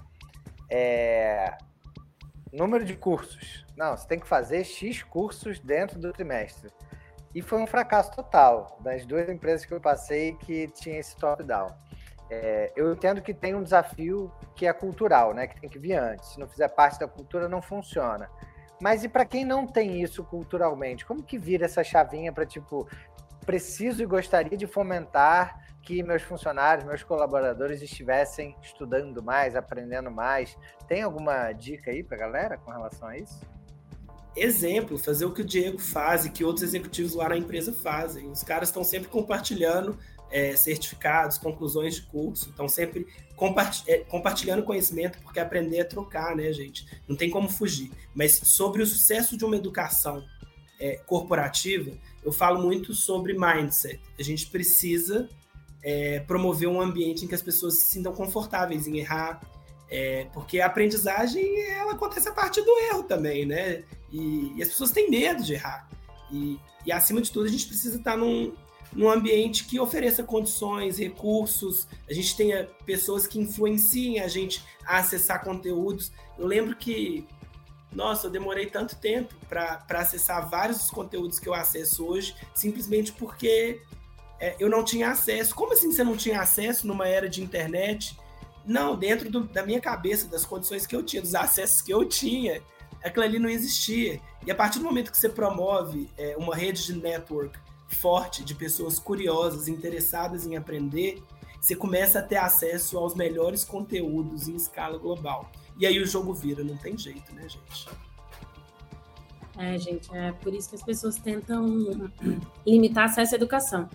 é... número de cursos. Não, você tem que fazer X cursos dentro do trimestre. E foi um fracasso total das duas empresas que eu passei que tinha esse top-down. É, eu entendo que tem um desafio que é cultural, né? Que tem que vir antes. Se não fizer parte da cultura, não funciona. Mas e para quem não tem isso culturalmente, como que vira essa chavinha para tipo, preciso e gostaria de fomentar que meus funcionários, meus colaboradores estivessem estudando mais, aprendendo mais? Tem alguma dica aí para galera com relação a isso? Exemplo, fazer o que o Diego faz e que outros executivos lá na empresa fazem. Os caras estão sempre compartilhando é, certificados, conclusões de curso, estão sempre é, compartilhando conhecimento, porque aprender é trocar, né, gente? Não tem como fugir. Mas sobre o sucesso de uma educação é, corporativa, eu falo muito sobre mindset. A gente precisa é, promover um ambiente em que as pessoas se sintam confortáveis em errar, é, porque a aprendizagem ela acontece a partir do erro também, né? E, e as pessoas têm medo de errar. E, e, acima de tudo, a gente precisa estar num, num ambiente que ofereça condições, recursos, a gente tenha pessoas que influenciem a gente a acessar conteúdos. Eu lembro que, nossa, eu demorei tanto tempo para acessar vários dos conteúdos que eu acesso hoje, simplesmente porque é, eu não tinha acesso. Como assim você não tinha acesso numa era de internet? Não, dentro do, da minha cabeça, das condições que eu tinha, dos acessos que eu tinha, aquilo ali não existia. E a partir do momento que você promove é, uma rede de network forte de pessoas curiosas, interessadas em aprender, você começa a ter acesso aos melhores conteúdos em escala global. E aí o jogo vira, não tem jeito, né, gente? É, gente, é por isso que as pessoas tentam limitar acesso à educação.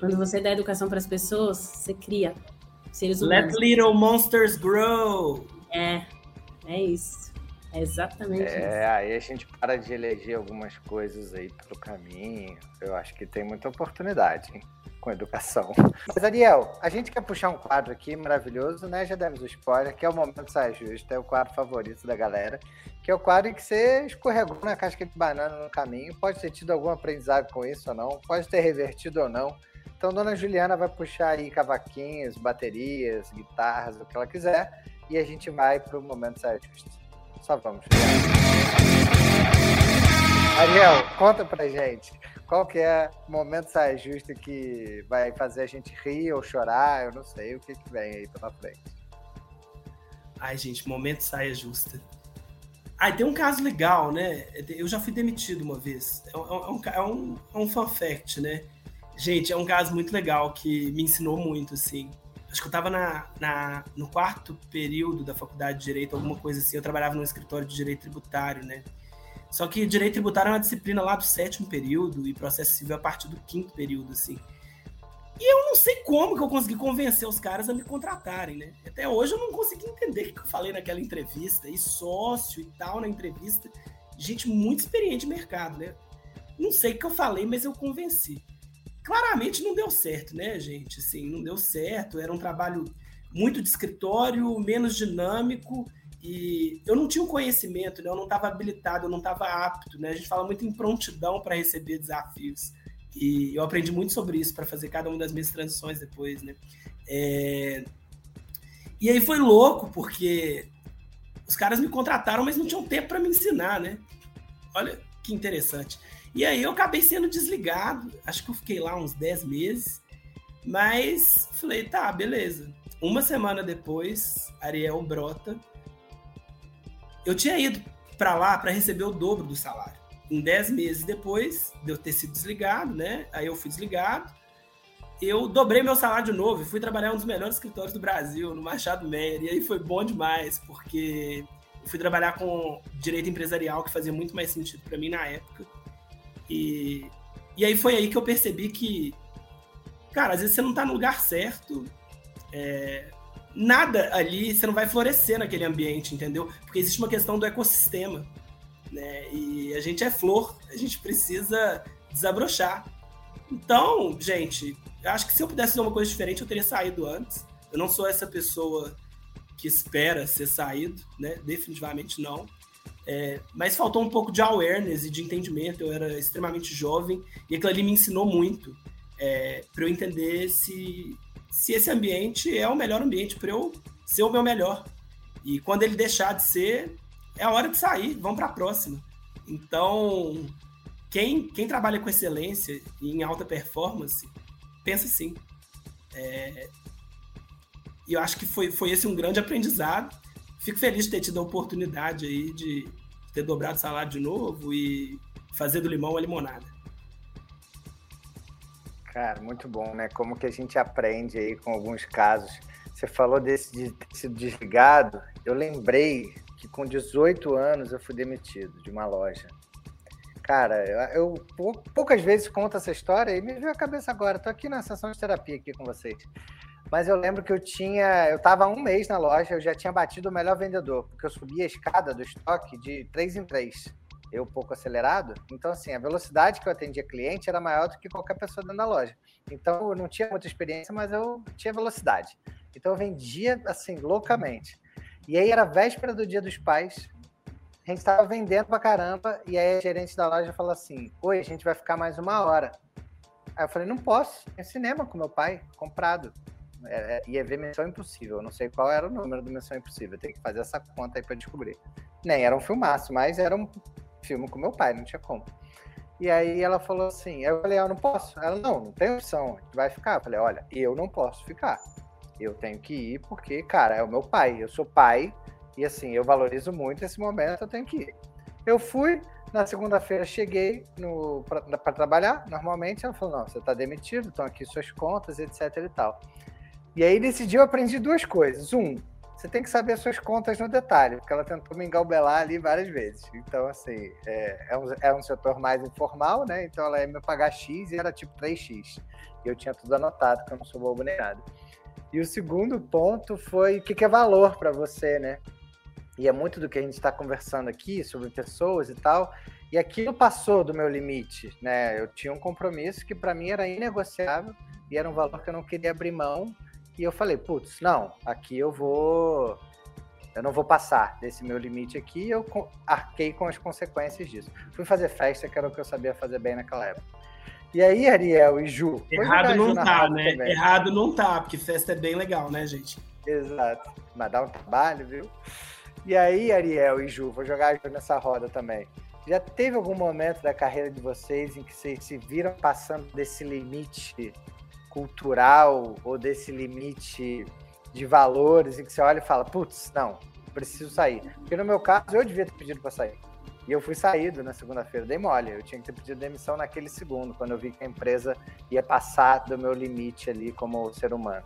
Quando você dá educação para as pessoas, você cria seres humanos. Let little monsters grow. É, é isso. É exatamente é, isso. aí a gente para de eleger algumas coisas aí pelo caminho. Eu acho que tem muita oportunidade hein, com educação. Mas, Ariel, a gente quer puxar um quadro aqui maravilhoso, né? Já demos o spoiler, que é o Momento Sai Justo, é o quadro favorito da galera, que é o quadro em que você escorregou na casca de banana no caminho. Pode ter tido algum aprendizado com isso ou não, pode ter revertido ou não. Então, Dona Juliana vai puxar aí cavaquinhos, baterias, guitarras, o que ela quiser, e a gente vai para o Momento Sai Justo. Só vamos. Ariel, conta pra gente. Qual que é o momento saia justo que vai fazer a gente rir ou chorar? Eu não sei o que, que vem aí pela frente. Ai, gente, momento saia justa. Ai, tem um caso legal, né? Eu já fui demitido uma vez. É um, é um, é um é fun fact, né? Gente, é um caso muito legal que me ensinou muito, assim acho que eu estava na, na, no quarto período da faculdade de Direito, alguma coisa assim. Eu trabalhava no escritório de Direito Tributário, né? Só que Direito Tributário é uma disciplina lá do sétimo período e Processo Civil a partir do quinto período, assim. E eu não sei como que eu consegui convencer os caras a me contratarem, né? Até hoje eu não consegui entender o que eu falei naquela entrevista, e sócio e tal na entrevista. Gente muito experiente de mercado, né? Não sei o que eu falei, mas eu convenci claramente não deu certo, né, gente? Assim, não deu certo. Era um trabalho muito de escritório, menos dinâmico e eu não tinha o conhecimento, né? Eu não estava habilitado, eu não estava apto, né? A gente fala muito em prontidão para receber desafios e eu aprendi muito sobre isso para fazer cada uma das minhas transições depois, né? É... E aí foi louco porque os caras me contrataram, mas não tinham tempo para me ensinar, né? Olha que interessante. E aí eu acabei sendo desligado, acho que eu fiquei lá uns 10 meses, mas falei, tá, beleza. Uma semana depois, Ariel brota. Eu tinha ido para lá para receber o dobro do salário. Em 10 meses depois de eu ter sido desligado, né? Aí eu fui desligado. Eu dobrei meu salário de novo e fui trabalhar em um dos melhores escritórios do Brasil, no Machado Meyer. E aí foi bom demais, porque eu fui trabalhar com direito empresarial, que fazia muito mais sentido para mim na época. E, e aí foi aí que eu percebi que, cara, às vezes você não tá no lugar certo, é, nada ali, você não vai florescer naquele ambiente, entendeu? Porque existe uma questão do ecossistema, né? E a gente é flor, a gente precisa desabrochar. Então, gente, acho que se eu pudesse fazer uma coisa diferente, eu teria saído antes. Eu não sou essa pessoa que espera ser saído, né? Definitivamente não. É, mas faltou um pouco de awareness e de entendimento. Eu era extremamente jovem e aquilo ali me ensinou muito é, para eu entender se, se esse ambiente é o melhor ambiente para eu ser o meu melhor. E quando ele deixar de ser, é a hora de sair, vamos para a próxima. Então, quem, quem trabalha com excelência e em alta performance, pensa assim. É, e eu acho que foi, foi esse um grande aprendizado fico feliz de ter tido a oportunidade aí de ter dobrado o salário de novo e fazer do limão a limonada. Cara, muito bom, né? Como que a gente aprende aí com alguns casos. Você falou desse de ter sido desligado. Eu lembrei que com 18 anos eu fui demitido de uma loja. Cara, eu, eu poucas vezes conto essa história e me veio a cabeça agora. Tô aqui na sessão de terapia aqui com vocês. Mas eu lembro que eu tinha. Eu estava um mês na loja, eu já tinha batido o melhor vendedor, porque eu subia a escada do estoque de três em três. Eu pouco acelerado. Então, assim, a velocidade que eu atendia cliente era maior do que qualquer pessoa dentro da loja. Então, eu não tinha muita experiência, mas eu tinha velocidade. Então, eu vendia, assim, loucamente. E aí, era véspera do dia dos pais. A gente estava vendendo pra caramba. E aí, a gerente da loja falou assim: Oi, a gente vai ficar mais uma hora. Aí eu falei: Não posso. É cinema com meu pai, comprado é, é, ia ver Missão Impossível. Eu não sei qual era o número do Missão Impossível. Tem que fazer essa conta aí pra descobrir. Nem era um filmaço, mas era um filme com meu pai, não tinha como. E aí ela falou assim, eu falei, eu não posso. Ela, não, não tem opção, vai ficar. Eu falei, olha, eu não posso ficar. Eu tenho que ir porque, cara, é o meu pai. Eu sou pai e assim, eu valorizo muito esse momento, eu tenho que ir. Eu fui, na segunda-feira cheguei para trabalhar, normalmente. Ela falou, não, você está demitido, estão aqui suas contas, etc e tal. E aí, nesse dia, eu aprendi duas coisas. Um, você tem que saber as suas contas no detalhe, porque ela tentou me engalbelar ali várias vezes. Então, assim, é, é, um, é um setor mais informal, né? Então ela ia me pagar X e era tipo 3X. E eu tinha tudo anotado, que eu não sou bobo nem nada. E o segundo ponto foi o que, que é valor para você, né? E é muito do que a gente está conversando aqui sobre pessoas e tal. E aquilo passou do meu limite, né? Eu tinha um compromisso que para mim era inegociável e era um valor que eu não queria abrir mão e eu falei, putz, não, aqui eu vou. Eu não vou passar desse meu limite aqui e eu arquei com as consequências disso. Fui fazer festa, que era o que eu sabia fazer bem naquela época. E aí, Ariel e Ju. Errado não tá, né? Também. Errado não tá, porque festa é bem legal, né, gente? Exato. Mas dá um trabalho, viu? E aí, Ariel e Ju, vou jogar nessa roda também. Já teve algum momento da carreira de vocês em que vocês se viram passando desse limite cultural ou desse limite de valores em que você olha e fala, putz, não, preciso sair. Porque no meu caso, eu devia ter pedido para sair. E eu fui saído na segunda-feira, dei mole. Eu tinha que ter pedido demissão naquele segundo, quando eu vi que a empresa ia passar do meu limite ali como ser humano.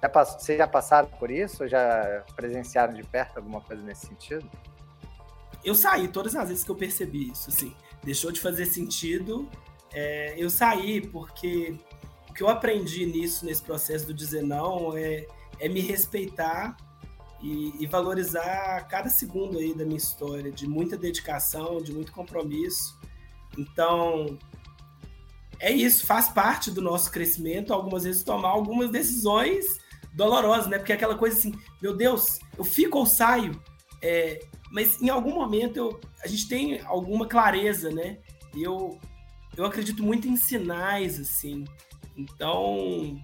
Já pass... Vocês já passaram por isso? Já presenciaram de perto alguma coisa nesse sentido? Eu saí todas as vezes que eu percebi isso, assim. Deixou de fazer sentido. É, eu saí porque que eu aprendi nisso, nesse processo do dizer não, é, é me respeitar e, e, valorizar cada segundo aí da minha história, de muita dedicação, de muito compromisso. Então, é isso, faz parte do nosso crescimento, algumas vezes tomar algumas decisões dolorosas, né? Porque é aquela coisa assim, meu Deus, eu fico ou saio, é, mas em algum momento eu, a gente tem alguma clareza, né? Eu, eu acredito muito em sinais, assim, então,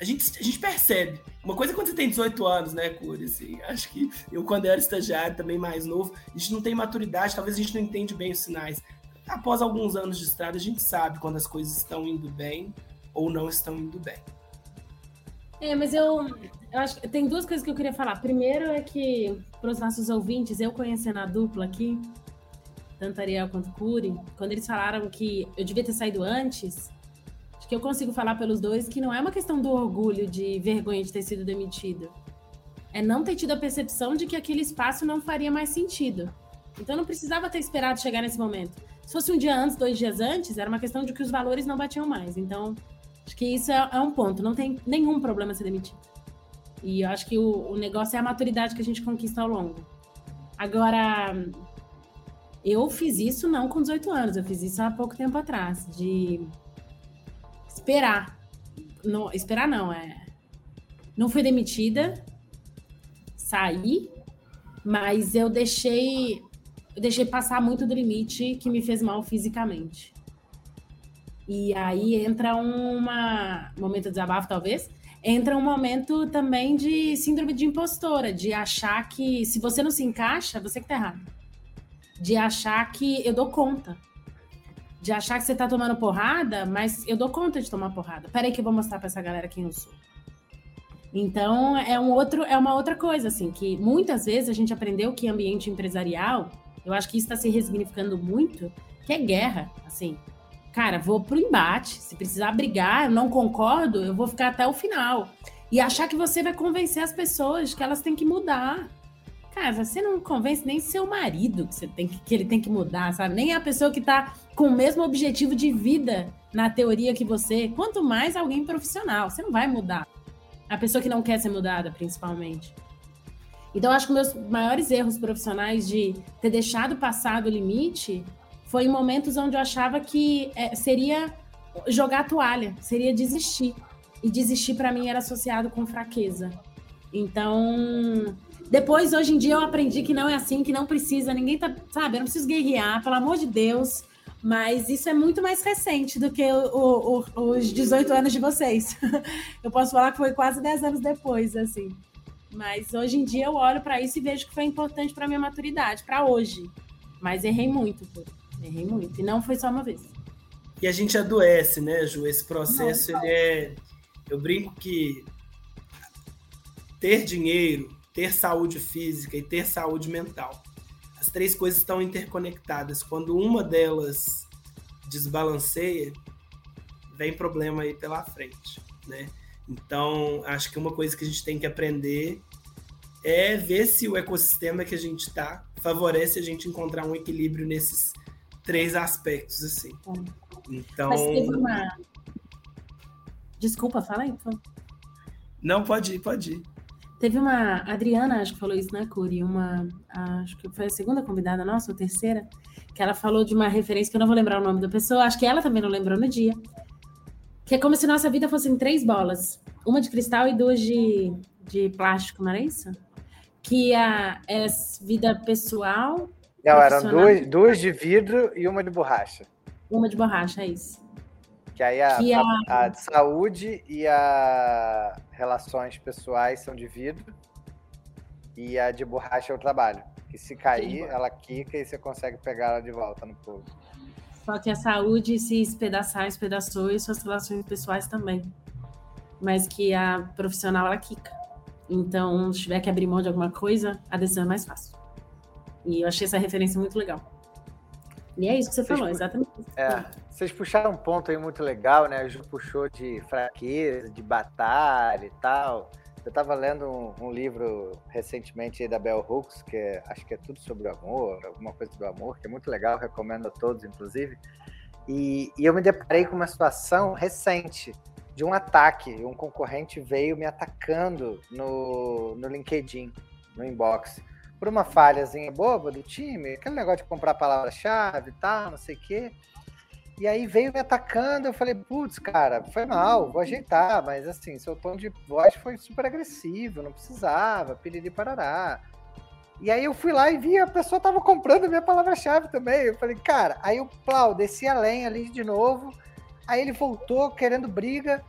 a gente, a gente percebe. Uma coisa é quando você tem 18 anos, né, Curi? Assim, acho que eu, quando era estagiário, também mais novo, a gente não tem maturidade, talvez a gente não entende bem os sinais. Após alguns anos de estrada, a gente sabe quando as coisas estão indo bem ou não estão indo bem. É, mas eu, eu acho que tem duas coisas que eu queria falar. Primeiro é que, para os nossos ouvintes, eu conhecendo a dupla aqui, tanto Ariel quanto Curi, quando eles falaram que eu devia ter saído antes, que eu consigo falar pelos dois que não é uma questão do orgulho, de vergonha de ter sido demitido. É não ter tido a percepção de que aquele espaço não faria mais sentido. Então não precisava ter esperado chegar nesse momento. Se fosse um dia antes, dois dias antes, era uma questão de que os valores não batiam mais. Então, acho que isso é, é um ponto. Não tem nenhum problema ser demitido. E eu acho que o, o negócio é a maturidade que a gente conquista ao longo. Agora, eu fiz isso não com 18 anos, eu fiz isso há pouco tempo atrás, de esperar. Não, esperar não, é. Não fui demitida, saí, mas eu deixei. Eu deixei passar muito do limite que me fez mal fisicamente. E aí entra uma. Momento de desabafo, talvez. Entra um momento também de síndrome de impostora, de achar que se você não se encaixa, você que tá errado. De achar que eu dou conta de achar que você tá tomando porrada, mas eu dou conta de tomar porrada. Peraí que eu vou mostrar para essa galera quem eu sou. Então, é um outro, é uma outra coisa, assim, que muitas vezes a gente aprendeu que ambiente empresarial, eu acho que isso está se ressignificando muito, que é guerra, assim. Cara, vou pro embate, se precisar brigar, eu não concordo, eu vou ficar até o final. E achar que você vai convencer as pessoas que elas têm que mudar. Cara, você não convence nem seu marido que, você tem que, que ele tem que mudar, sabe? Nem a pessoa que tá com o mesmo objetivo de vida na teoria que você, quanto mais alguém profissional, você não vai mudar. A pessoa que não quer ser mudada, principalmente. Então, acho que meus maiores erros profissionais de ter deixado passar do limite foi em momentos onde eu achava que é, seria jogar a toalha, seria desistir. E desistir para mim era associado com fraqueza. Então, depois, hoje em dia, eu aprendi que não é assim, que não precisa, ninguém tá, sabe, eu não preciso guerrear, pelo amor de Deus. Mas isso é muito mais recente do que o, o, os 18 anos de vocês. eu posso falar que foi quase 10 anos depois, assim. Mas hoje em dia eu olho para isso e vejo que foi importante para minha maturidade, para hoje. Mas errei muito, pô. errei muito. E não foi só uma vez. E a gente adoece, né, Ju? Esse processo, ele é. Eu brinco que ter dinheiro, ter saúde física e ter saúde mental as três coisas estão interconectadas. Quando uma delas desbalanceia, vem problema aí pela frente, né? Então, acho que uma coisa que a gente tem que aprender é ver se o ecossistema que a gente está favorece a gente encontrar um equilíbrio nesses três aspectos, assim. Então. Mas teve uma... Desculpa, fala aí. Não, pode ir, pode ir. Teve uma. Adriana, acho que falou isso, né, Curi? Uma. Acho que foi a segunda convidada nossa, ou terceira, que ela falou de uma referência que eu não vou lembrar o nome da pessoa, acho que ela também não lembrou no dia. Que é como se nossa vida fossem três bolas: uma de cristal e duas de, de plástico, não era isso? Que a, é vida pessoal. Não, eram duas, duas de vidro e uma de borracha. Uma de borracha, é isso. Que aí a, que a... a, a saúde e a relações pessoais são de vidro e a de borracha é o trabalho. Que se cair, Sim. ela quica e você consegue pegar ela de volta no povo. Só que a saúde se espedaçar, espedaçou e suas relações pessoais também. Mas que a profissional, ela quica. Então, se tiver que abrir mão de alguma coisa, a decisão é mais fácil. E eu achei essa referência muito legal. E é isso que você Vocês falou, exatamente. É. Vocês puxaram um ponto aí muito legal, né? A Ju puxou de fraqueza, de batalha e tal. Eu estava lendo um, um, livro recentemente da Bell Hooks, que é, acho que é tudo sobre o amor, alguma coisa do amor, que é muito legal, recomendo a todos, inclusive. E, e eu me deparei com uma situação recente de um ataque. Um concorrente veio me atacando no, no LinkedIn, no inbox, por uma falhazinha boba do time, aquele negócio de comprar palavra-chave e tal, não sei o quê. E aí veio me atacando, eu falei, putz, cara, foi mal, vou ajeitar, mas assim, seu tom de voz foi super agressivo, não precisava, piriri parará. E aí eu fui lá e vi a pessoa tava comprando minha palavra-chave também. Eu falei, cara, aí o Plau desci a lenha ali de novo, aí ele voltou querendo briga.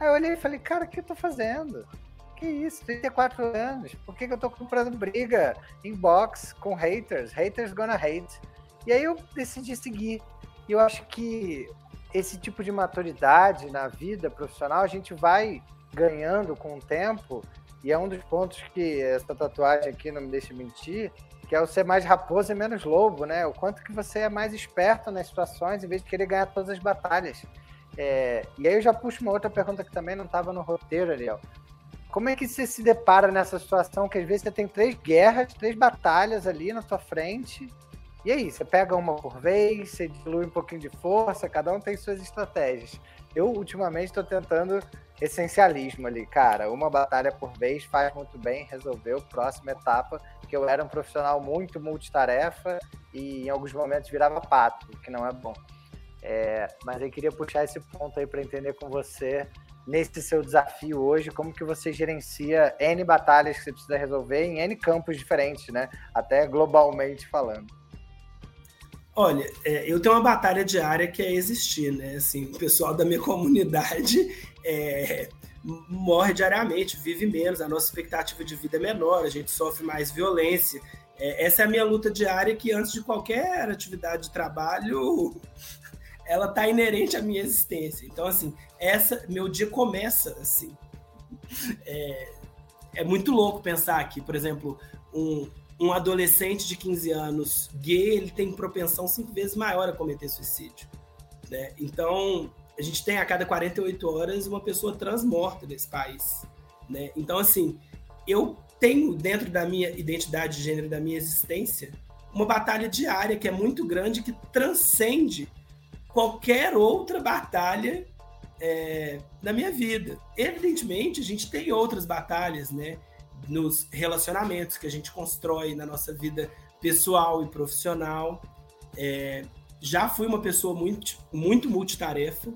Aí eu olhei e falei, cara, o que eu tô fazendo? Que isso, 34 anos, por que, que eu tô comprando briga em box com haters? Haters gonna hate. E aí eu decidi seguir. E eu acho que esse tipo de maturidade na vida profissional a gente vai ganhando com o tempo. E é um dos pontos que essa tatuagem aqui não me deixa mentir, que é o ser mais raposa e menos lobo, né? O quanto que você é mais esperto nas situações em vez de querer ganhar todas as batalhas. É, e aí eu já puxo uma outra pergunta que também não estava no roteiro, Ariel. Como é que você se depara nessa situação que às vezes você tem três guerras, três batalhas ali na sua frente e aí, você pega uma por vez, você dilui um pouquinho de força, cada um tem suas estratégias. Eu, ultimamente, estou tentando essencialismo ali, cara. Uma batalha por vez faz muito bem, resolveu. Próxima etapa, que eu era um profissional muito multitarefa e em alguns momentos virava pato, que não é bom. É, mas eu queria puxar esse ponto aí para entender com você nesse seu desafio hoje, como que você gerencia N batalhas que você precisa resolver em N campos diferentes, né? Até globalmente falando. Olha, é, eu tenho uma batalha diária que é existir, né? Assim, o pessoal da minha comunidade é, morre diariamente, vive menos, a nossa expectativa de vida é menor, a gente sofre mais violência. É, essa é a minha luta diária que antes de qualquer atividade de trabalho, ela tá inerente à minha existência. Então, assim, essa meu dia começa assim. É, é muito louco pensar que, por exemplo, um, um adolescente de 15 anos gay, ele tem propensão cinco vezes maior a cometer suicídio. Né? Então, a gente tem a cada 48 horas uma pessoa trans morta nesse país. Né? Então, assim, eu tenho dentro da minha identidade de gênero, da minha existência, uma batalha diária que é muito grande, que transcende qualquer outra batalha é, na minha vida. Evidentemente, a gente tem outras batalhas, né? nos relacionamentos que a gente constrói na nossa vida pessoal e profissional. É, já fui uma pessoa muito, muito multitarefa.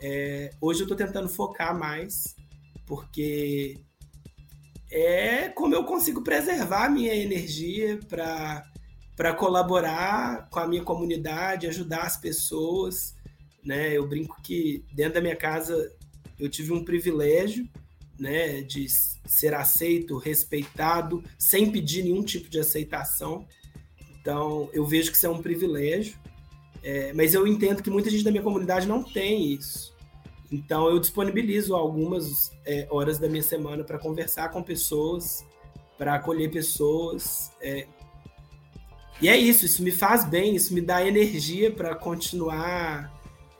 É, hoje eu estou tentando focar mais, porque é como eu consigo preservar a minha energia para colaborar com a minha comunidade, ajudar as pessoas. Né? Eu brinco que dentro da minha casa eu tive um privilégio né, de ser aceito, respeitado, sem pedir nenhum tipo de aceitação. Então, eu vejo que isso é um privilégio, é, mas eu entendo que muita gente da minha comunidade não tem isso. Então, eu disponibilizo algumas é, horas da minha semana para conversar com pessoas, para acolher pessoas. É, e é isso, isso me faz bem, isso me dá energia para continuar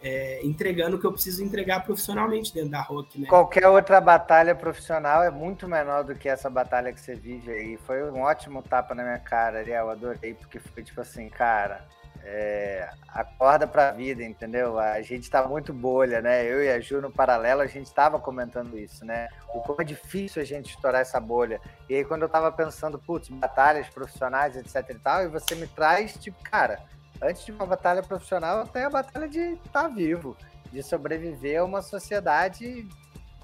é, entregando o que eu preciso entregar profissionalmente dentro da Rock, né? Qualquer outra batalha profissional é muito menor do que essa batalha que você vive aí. Foi um ótimo tapa na minha cara, Ariel. Adorei, porque foi tipo assim, cara, é, acorda pra vida, entendeu? A gente tá muito bolha, né? Eu e a Ju no paralelo, a gente tava comentando isso, né? O como é difícil a gente estourar essa bolha. E aí, quando eu tava pensando, putz, batalhas profissionais, etc e tal, e você me traz, tipo, cara, antes de uma batalha profissional, tem a batalha de estar tá vivo, de sobreviver a uma sociedade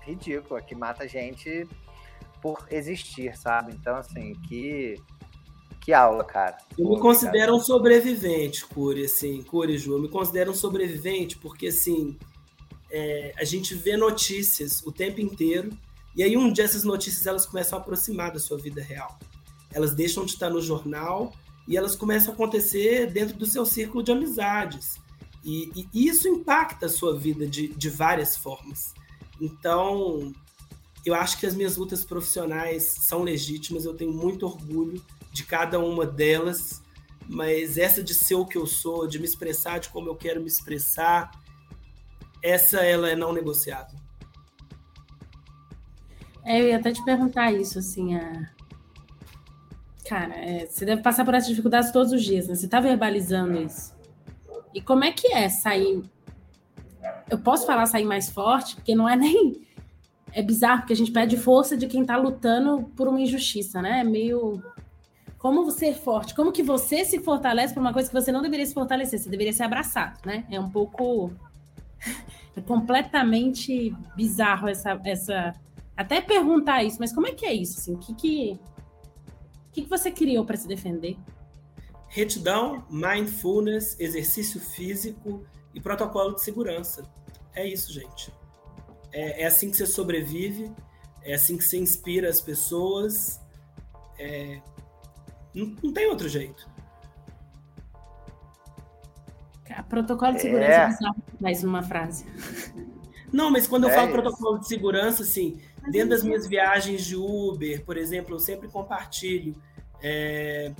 ridícula, que mata gente por existir, sabe? Então, assim, que que aula, cara. Eu me considero um sobrevivente, Curi, assim, Curi, Ju, eu me considero um sobrevivente porque, assim, é, a gente vê notícias o tempo inteiro e aí um dia essas notícias elas começam a aproximar da sua vida real. Elas deixam de estar no jornal e elas começam a acontecer dentro do seu círculo de amizades. E, e isso impacta a sua vida de, de várias formas. Então, eu acho que as minhas lutas profissionais são legítimas, eu tenho muito orgulho de cada uma delas, mas essa de ser o que eu sou, de me expressar de como eu quero me expressar, essa ela é não negociável. É, eu ia até te perguntar isso, assim, a... cara, é, você deve passar por essas dificuldades todos os dias, né? Você está verbalizando isso. E como é que é sair? Eu posso falar sair mais forte, porque não é nem é bizarro, porque a gente pede força de quem está lutando por uma injustiça, né? É meio como ser forte, como que você se fortalece por uma coisa que você não deveria se fortalecer, você deveria ser abraçado, né? É um pouco é completamente bizarro essa essa até perguntar isso, mas como é que é isso assim? O que que que, que você criou para se defender? Retidão, mindfulness, exercício físico e protocolo de segurança. É isso, gente. É, é assim que você sobrevive, é assim que você inspira as pessoas. É, não, não tem outro jeito. Protocolo de segurança é. mais uma frase. Não, mas quando eu é falo isso. protocolo de segurança, assim, mas dentro das minhas viagens de Uber, por exemplo, eu sempre compartilho é,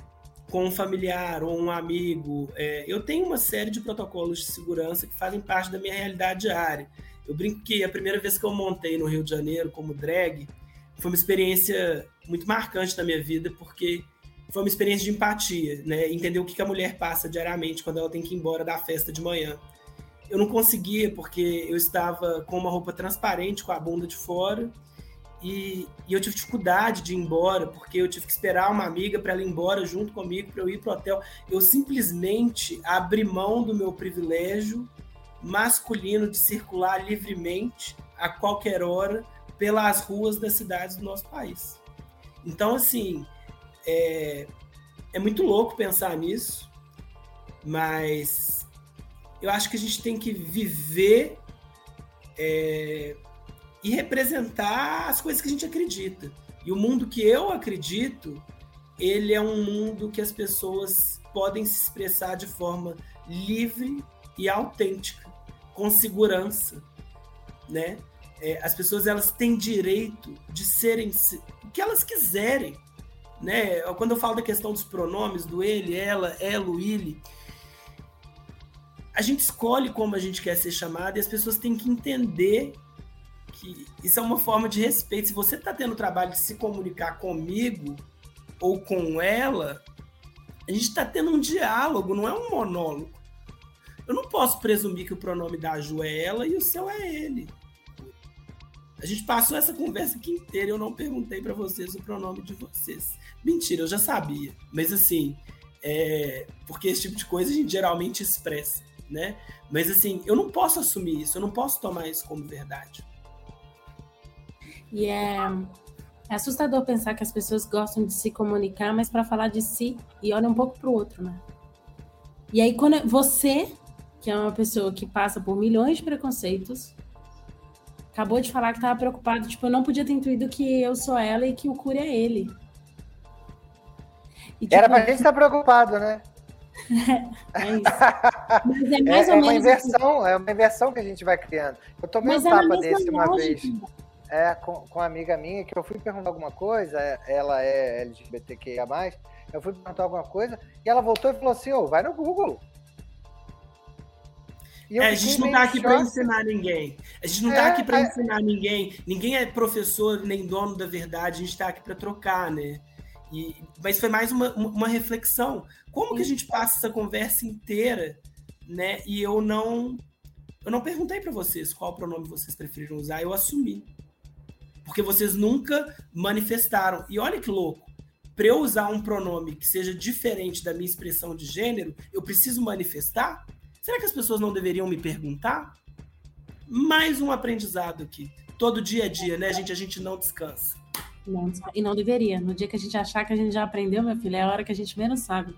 com um familiar ou um amigo. É, eu tenho uma série de protocolos de segurança que fazem parte da minha realidade diária. Eu brinco que a primeira vez que eu montei no Rio de Janeiro como drag foi uma experiência muito marcante na minha vida, porque foi uma experiência de empatia, né? Entender o que a mulher passa diariamente quando ela tem que ir embora da festa de manhã. Eu não conseguia porque eu estava com uma roupa transparente, com a bunda de fora, e, e eu tive dificuldade de ir embora porque eu tive que esperar uma amiga para ela ir embora junto comigo para eu ir pro hotel. Eu simplesmente abri mão do meu privilégio masculino de circular livremente a qualquer hora pelas ruas das cidades do nosso país. Então, assim, é, é muito louco pensar nisso, mas eu acho que a gente tem que viver é, e representar as coisas que a gente acredita. E o mundo que eu acredito, ele é um mundo que as pessoas podem se expressar de forma livre e autêntica, com segurança, né? É, as pessoas elas têm direito de serem o que elas quiserem né? Quando eu falo da questão dos pronomes, do ele, ela, ela, ele, a gente escolhe como a gente quer ser chamado e as pessoas têm que entender que isso é uma forma de respeito. Se você está tendo o trabalho de se comunicar comigo ou com ela, a gente está tendo um diálogo, não é um monólogo. Eu não posso presumir que o pronome da Ju é ela e o seu é ele. A gente passou essa conversa aqui inteira e eu não perguntei para vocês o pronome de vocês. Mentira, eu já sabia. Mas assim, é... porque esse tipo de coisa a gente geralmente expressa, né? Mas assim, eu não posso assumir isso, eu não posso tomar isso como verdade. E é, é assustador pensar que as pessoas gostam de se comunicar, mas para falar de si e olha um pouco para o outro, né? E aí, quando você, que é uma pessoa que passa por milhões de preconceitos, acabou de falar que estava preocupado, tipo, eu não podia ter intuído que eu sou ela e que o Curi é ele. E, tipo, Era pra gente estar preocupado, né? é isso. Mas é mais é, ou é menos. Uma inversão, assim. É uma inversão que a gente vai criando. Eu tomei Mas um é tapa desse uma lógica. vez. É, com, com uma amiga minha, que eu fui perguntar alguma coisa, ela é LGBTQIA, eu fui perguntar alguma coisa, e ela voltou e falou assim: ô, oh, vai no Google. É, a gente não está aqui para ensinar ninguém. A gente não está é, aqui para é... ensinar ninguém. Ninguém é professor nem dono da verdade. A gente está aqui para trocar, né? E, mas foi mais uma, uma reflexão. Como que a gente passa essa conversa inteira, né? E eu não eu não perguntei para vocês qual pronome vocês preferiram usar, eu assumi. Porque vocês nunca manifestaram. E olha que louco. Para eu usar um pronome que seja diferente da minha expressão de gênero, eu preciso manifestar? Será que as pessoas não deveriam me perguntar? Mais um aprendizado aqui. Todo dia a dia, né, gente? A gente não descansa. Não, e não deveria. No dia que a gente achar que a gente já aprendeu, meu filho, é a hora que a gente menos sabe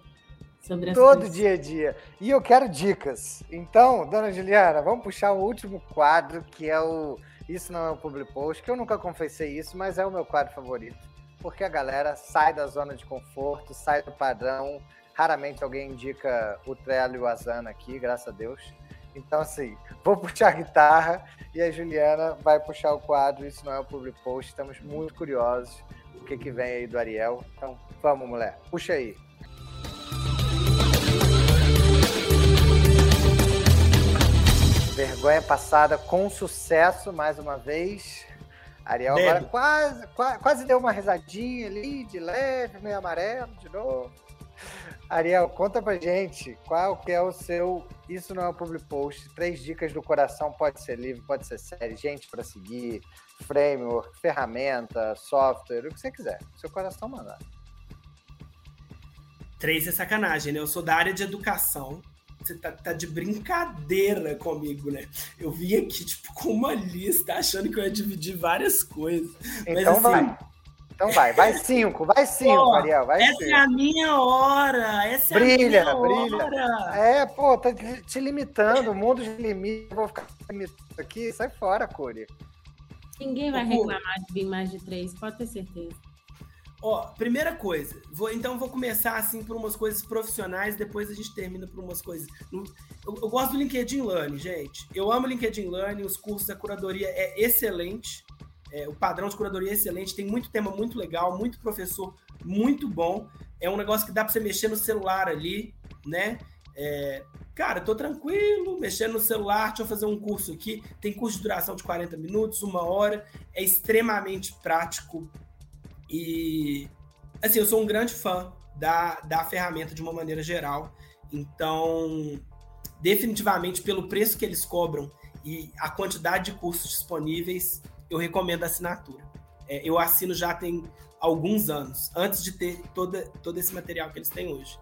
sobre as Todo coisas. dia a dia. E eu quero dicas. Então, dona Juliana, vamos puxar o último quadro, que é o Isso Não é um Public Post, que eu nunca confessei isso, mas é o meu quadro favorito. Porque a galera sai da zona de conforto, sai do padrão. Raramente alguém indica o Trello e o Asana aqui, graças a Deus. Então, assim, vou puxar a guitarra e a Juliana vai puxar o quadro. Isso não é um public post. Estamos muito curiosos o que, que vem aí do Ariel. Então, vamos, mulher. Puxa aí. Vergonha passada com sucesso, mais uma vez. Ariel agora quase, quase, quase deu uma risadinha ali, de leve, meio amarelo, de novo. Ariel, conta pra gente qual que é o seu. Isso não é um public post. Três dicas do coração, pode ser livro, pode ser série, gente para seguir, framework, ferramenta, software, o que você quiser. Seu coração mandar. Três é sacanagem, né? Eu sou da área de educação você tá, tá, de brincadeira comigo, né? Eu vim aqui, tipo, com uma lista, achando que eu ia dividir várias coisas. Então Mas, assim, vai. Então vai, vai cinco, vai cinco, pô, Ariel, vai Essa cinco. é a minha hora, essa brilha, é a minha brilha. hora. É, pô, tá te limitando, o mundo de limite, eu vou ficar limitando aqui, sai fora, Curi. Ninguém vai reclamar de vir mais de três, pode ter certeza. Ó, primeira coisa, vou, então vou começar assim por umas coisas profissionais, depois a gente termina por umas coisas. Eu, eu, gosto do LinkedIn Learning, gente. Eu amo o LinkedIn Learning, os cursos da curadoria é excelente. É, o padrão de curadoria é excelente, tem muito tema muito legal, muito professor muito bom. É um negócio que dá para você mexer no celular ali, né? É, cara, tô tranquilo, mexendo no celular, deixa eu fazer um curso aqui. Tem curso de duração de 40 minutos, uma hora, é extremamente prático, e, assim, eu sou um grande fã da, da ferramenta de uma maneira geral. Então, definitivamente, pelo preço que eles cobram e a quantidade de cursos disponíveis, eu recomendo a assinatura. É, eu assino já tem alguns anos, antes de ter toda, todo esse material que eles têm hoje.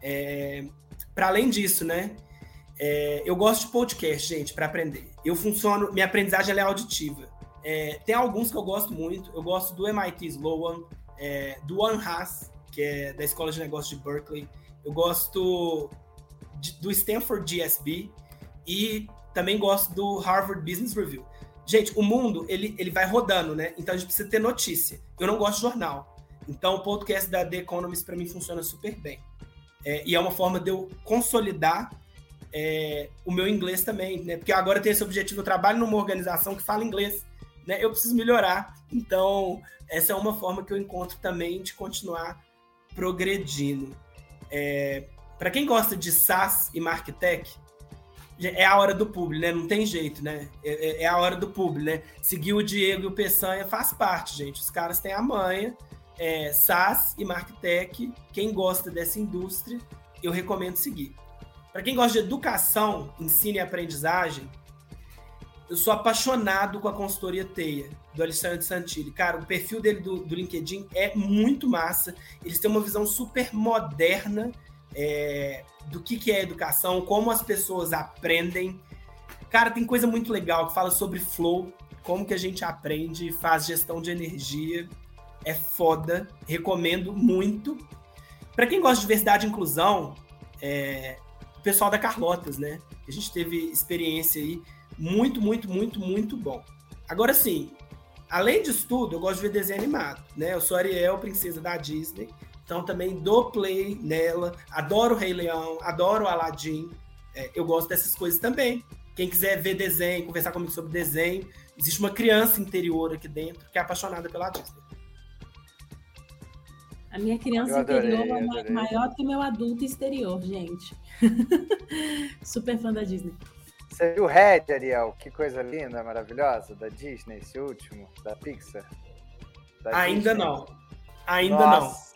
É, para além disso, né? É, eu gosto de podcast, gente, para aprender. Eu funciono, minha aprendizagem é auditiva. É, tem alguns que eu gosto muito. Eu gosto do MIT Sloan, é, do One Haas, que é da Escola de Negócios de Berkeley. Eu gosto de, do Stanford GSB e também gosto do Harvard Business Review. Gente, o mundo ele, ele vai rodando, né? Então a gente precisa ter notícia. Eu não gosto de jornal. Então o podcast da The Economist para mim funciona super bem. É, e é uma forma de eu consolidar é, o meu inglês também, né? Porque agora eu tenho esse objetivo, eu trabalho numa organização que fala inglês né, eu preciso melhorar. Então, essa é uma forma que eu encontro também de continuar progredindo. É, Para quem gosta de SaaS e Marketech, é a hora do público, né? Não tem jeito, né? É, é, é, a hora do público, né? Seguir o Diego e o Peçanha faz parte, gente. Os caras têm a manha. É, SaaS e Marketech, quem gosta dessa indústria, eu recomendo seguir. Para quem gosta de educação, ensino e aprendizagem, eu sou apaixonado com a consultoria Teia, do Alexandre Santilli. Cara, o perfil dele do, do LinkedIn é muito massa. Eles têm uma visão super moderna é, do que, que é educação, como as pessoas aprendem. Cara, tem coisa muito legal que fala sobre flow, como que a gente aprende faz gestão de energia. É foda, recomendo muito. Para quem gosta de diversidade e inclusão, é, o pessoal da Carlotas, né? A gente teve experiência aí muito, muito, muito, muito bom. Agora sim, além disso tudo, eu gosto de ver desenho animado, né? Eu sou Ariel, princesa da Disney, então também dou play nela, adoro o Rei Leão, adoro o Aladdin, é, eu gosto dessas coisas também. Quem quiser ver desenho, conversar comigo sobre desenho, existe uma criança interior aqui dentro que é apaixonada pela Disney. A minha criança adorei, interior é maior que o meu adulto exterior, gente. Super fã da Disney. Você viu o Red, Ariel? Que coisa linda, maravilhosa, da Disney, esse último, da Pixar? Da Ainda Disney. não. Ainda Nossa. não.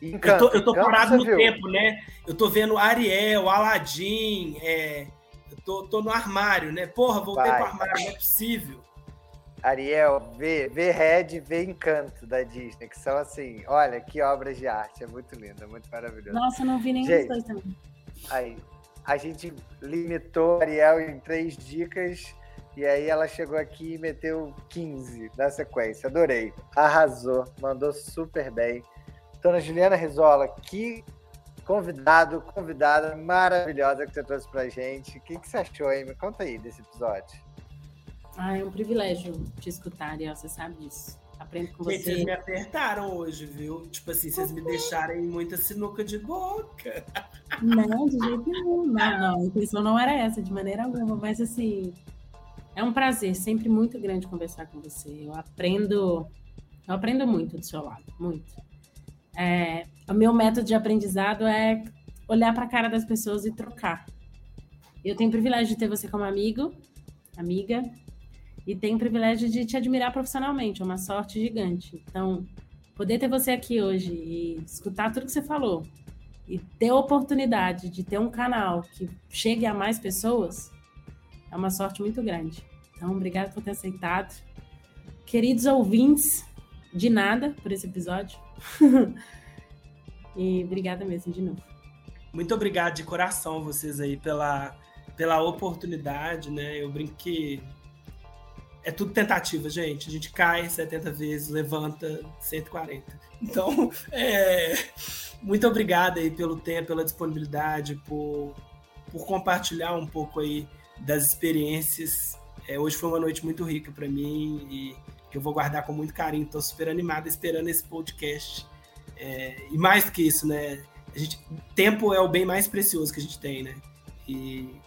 Encanto, eu tô, eu tô parado no viu? tempo, né? Eu tô vendo Ariel, Aladdin, é... eu tô, tô no armário, né? Porra, voltei Vai. pro armário, não é possível. Ariel, vê, vê Red, vê Encanto da Disney, que são assim, olha, que obras de arte, é muito lindo, é muito maravilhoso. Nossa, eu não vi nenhum dos dois também. Aí, a gente limitou a Ariel em três dicas, e aí ela chegou aqui e meteu 15 na sequência, adorei, arrasou, mandou super bem. Dona Juliana Rizola, que convidado, convidada maravilhosa que você trouxe pra gente. O que, que você achou, hein? Me conta aí desse episódio. Ah, é um privilégio te escutar, Ariel, você sabe disso. Aprendo com você. Vocês me apertaram hoje, viu? Tipo assim, vocês me deixaram em muita sinuca de boca. Não, de jeito nenhum. Não, não, a intenção não era essa, de maneira alguma. Mas assim, é um prazer, sempre muito grande conversar com você. Eu aprendo, eu aprendo muito do seu lado, muito. É, o meu método de aprendizado é olhar para a cara das pessoas e trocar. Eu tenho o privilégio de ter você como amigo, amiga, e tenho o privilégio de te admirar profissionalmente, é uma sorte gigante. Então, poder ter você aqui hoje e escutar tudo que você falou e ter a oportunidade de ter um canal que chegue a mais pessoas é uma sorte muito grande. Então, obrigado por ter aceitado. Queridos ouvintes, de nada por esse episódio. e obrigada mesmo de novo. Muito obrigado de coração vocês aí pela, pela oportunidade, né? Eu brinco que é tudo tentativa, gente. A gente cai 70 vezes, levanta 140. Então, é, muito obrigado aí pelo tempo, pela disponibilidade, por, por compartilhar um pouco aí das experiências. É, hoje foi uma noite muito rica para mim e que eu vou guardar com muito carinho. Estou super animado esperando esse podcast. É, e mais do que isso, né? A gente, tempo é o bem mais precioso que a gente tem, né? E,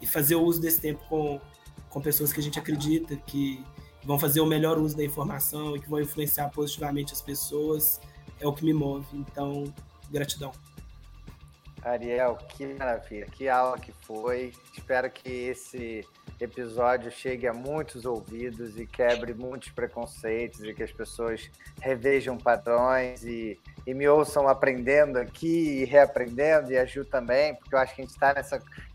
e fazer o uso desse tempo com, com pessoas que a gente acredita que vão fazer o melhor uso da informação e que vão influenciar positivamente as pessoas é o que me move. Então, gratidão. Ariel, que maravilha, que aula que foi. Espero que esse episódio chegue a muitos ouvidos e quebre muitos preconceitos e que as pessoas revejam padrões e, e me ouçam aprendendo aqui e reaprendendo e a Ju também, porque eu acho que a gente está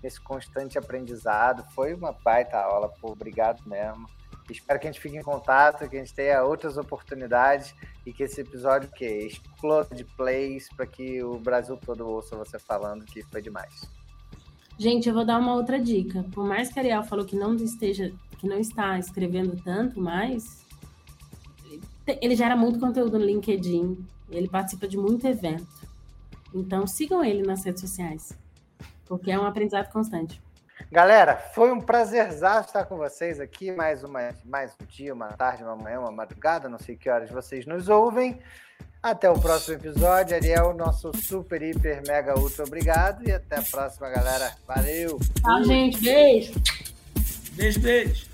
nesse constante aprendizado. Foi uma baita aula, pô, obrigado mesmo. Espero que a gente fique em contato, que a gente tenha outras oportunidades e que esse episódio que exploda de plays para que o Brasil todo ouça você falando que foi demais. Gente, eu vou dar uma outra dica. Por mais que a Ariel falou que não esteja, que não está escrevendo tanto mais, ele gera muito conteúdo no LinkedIn, ele participa de muito evento. Então sigam ele nas redes sociais, porque é um aprendizado constante. Galera, foi um prazerzaço estar com vocês aqui. Mais, uma, mais um dia, uma tarde, uma manhã, uma madrugada, não sei que horas vocês nos ouvem. Até o próximo episódio. Ariel, nosso super, hiper, mega, ultra obrigado. E até a próxima, galera. Valeu. Tchau, gente. Beijo. Beijo, beijo.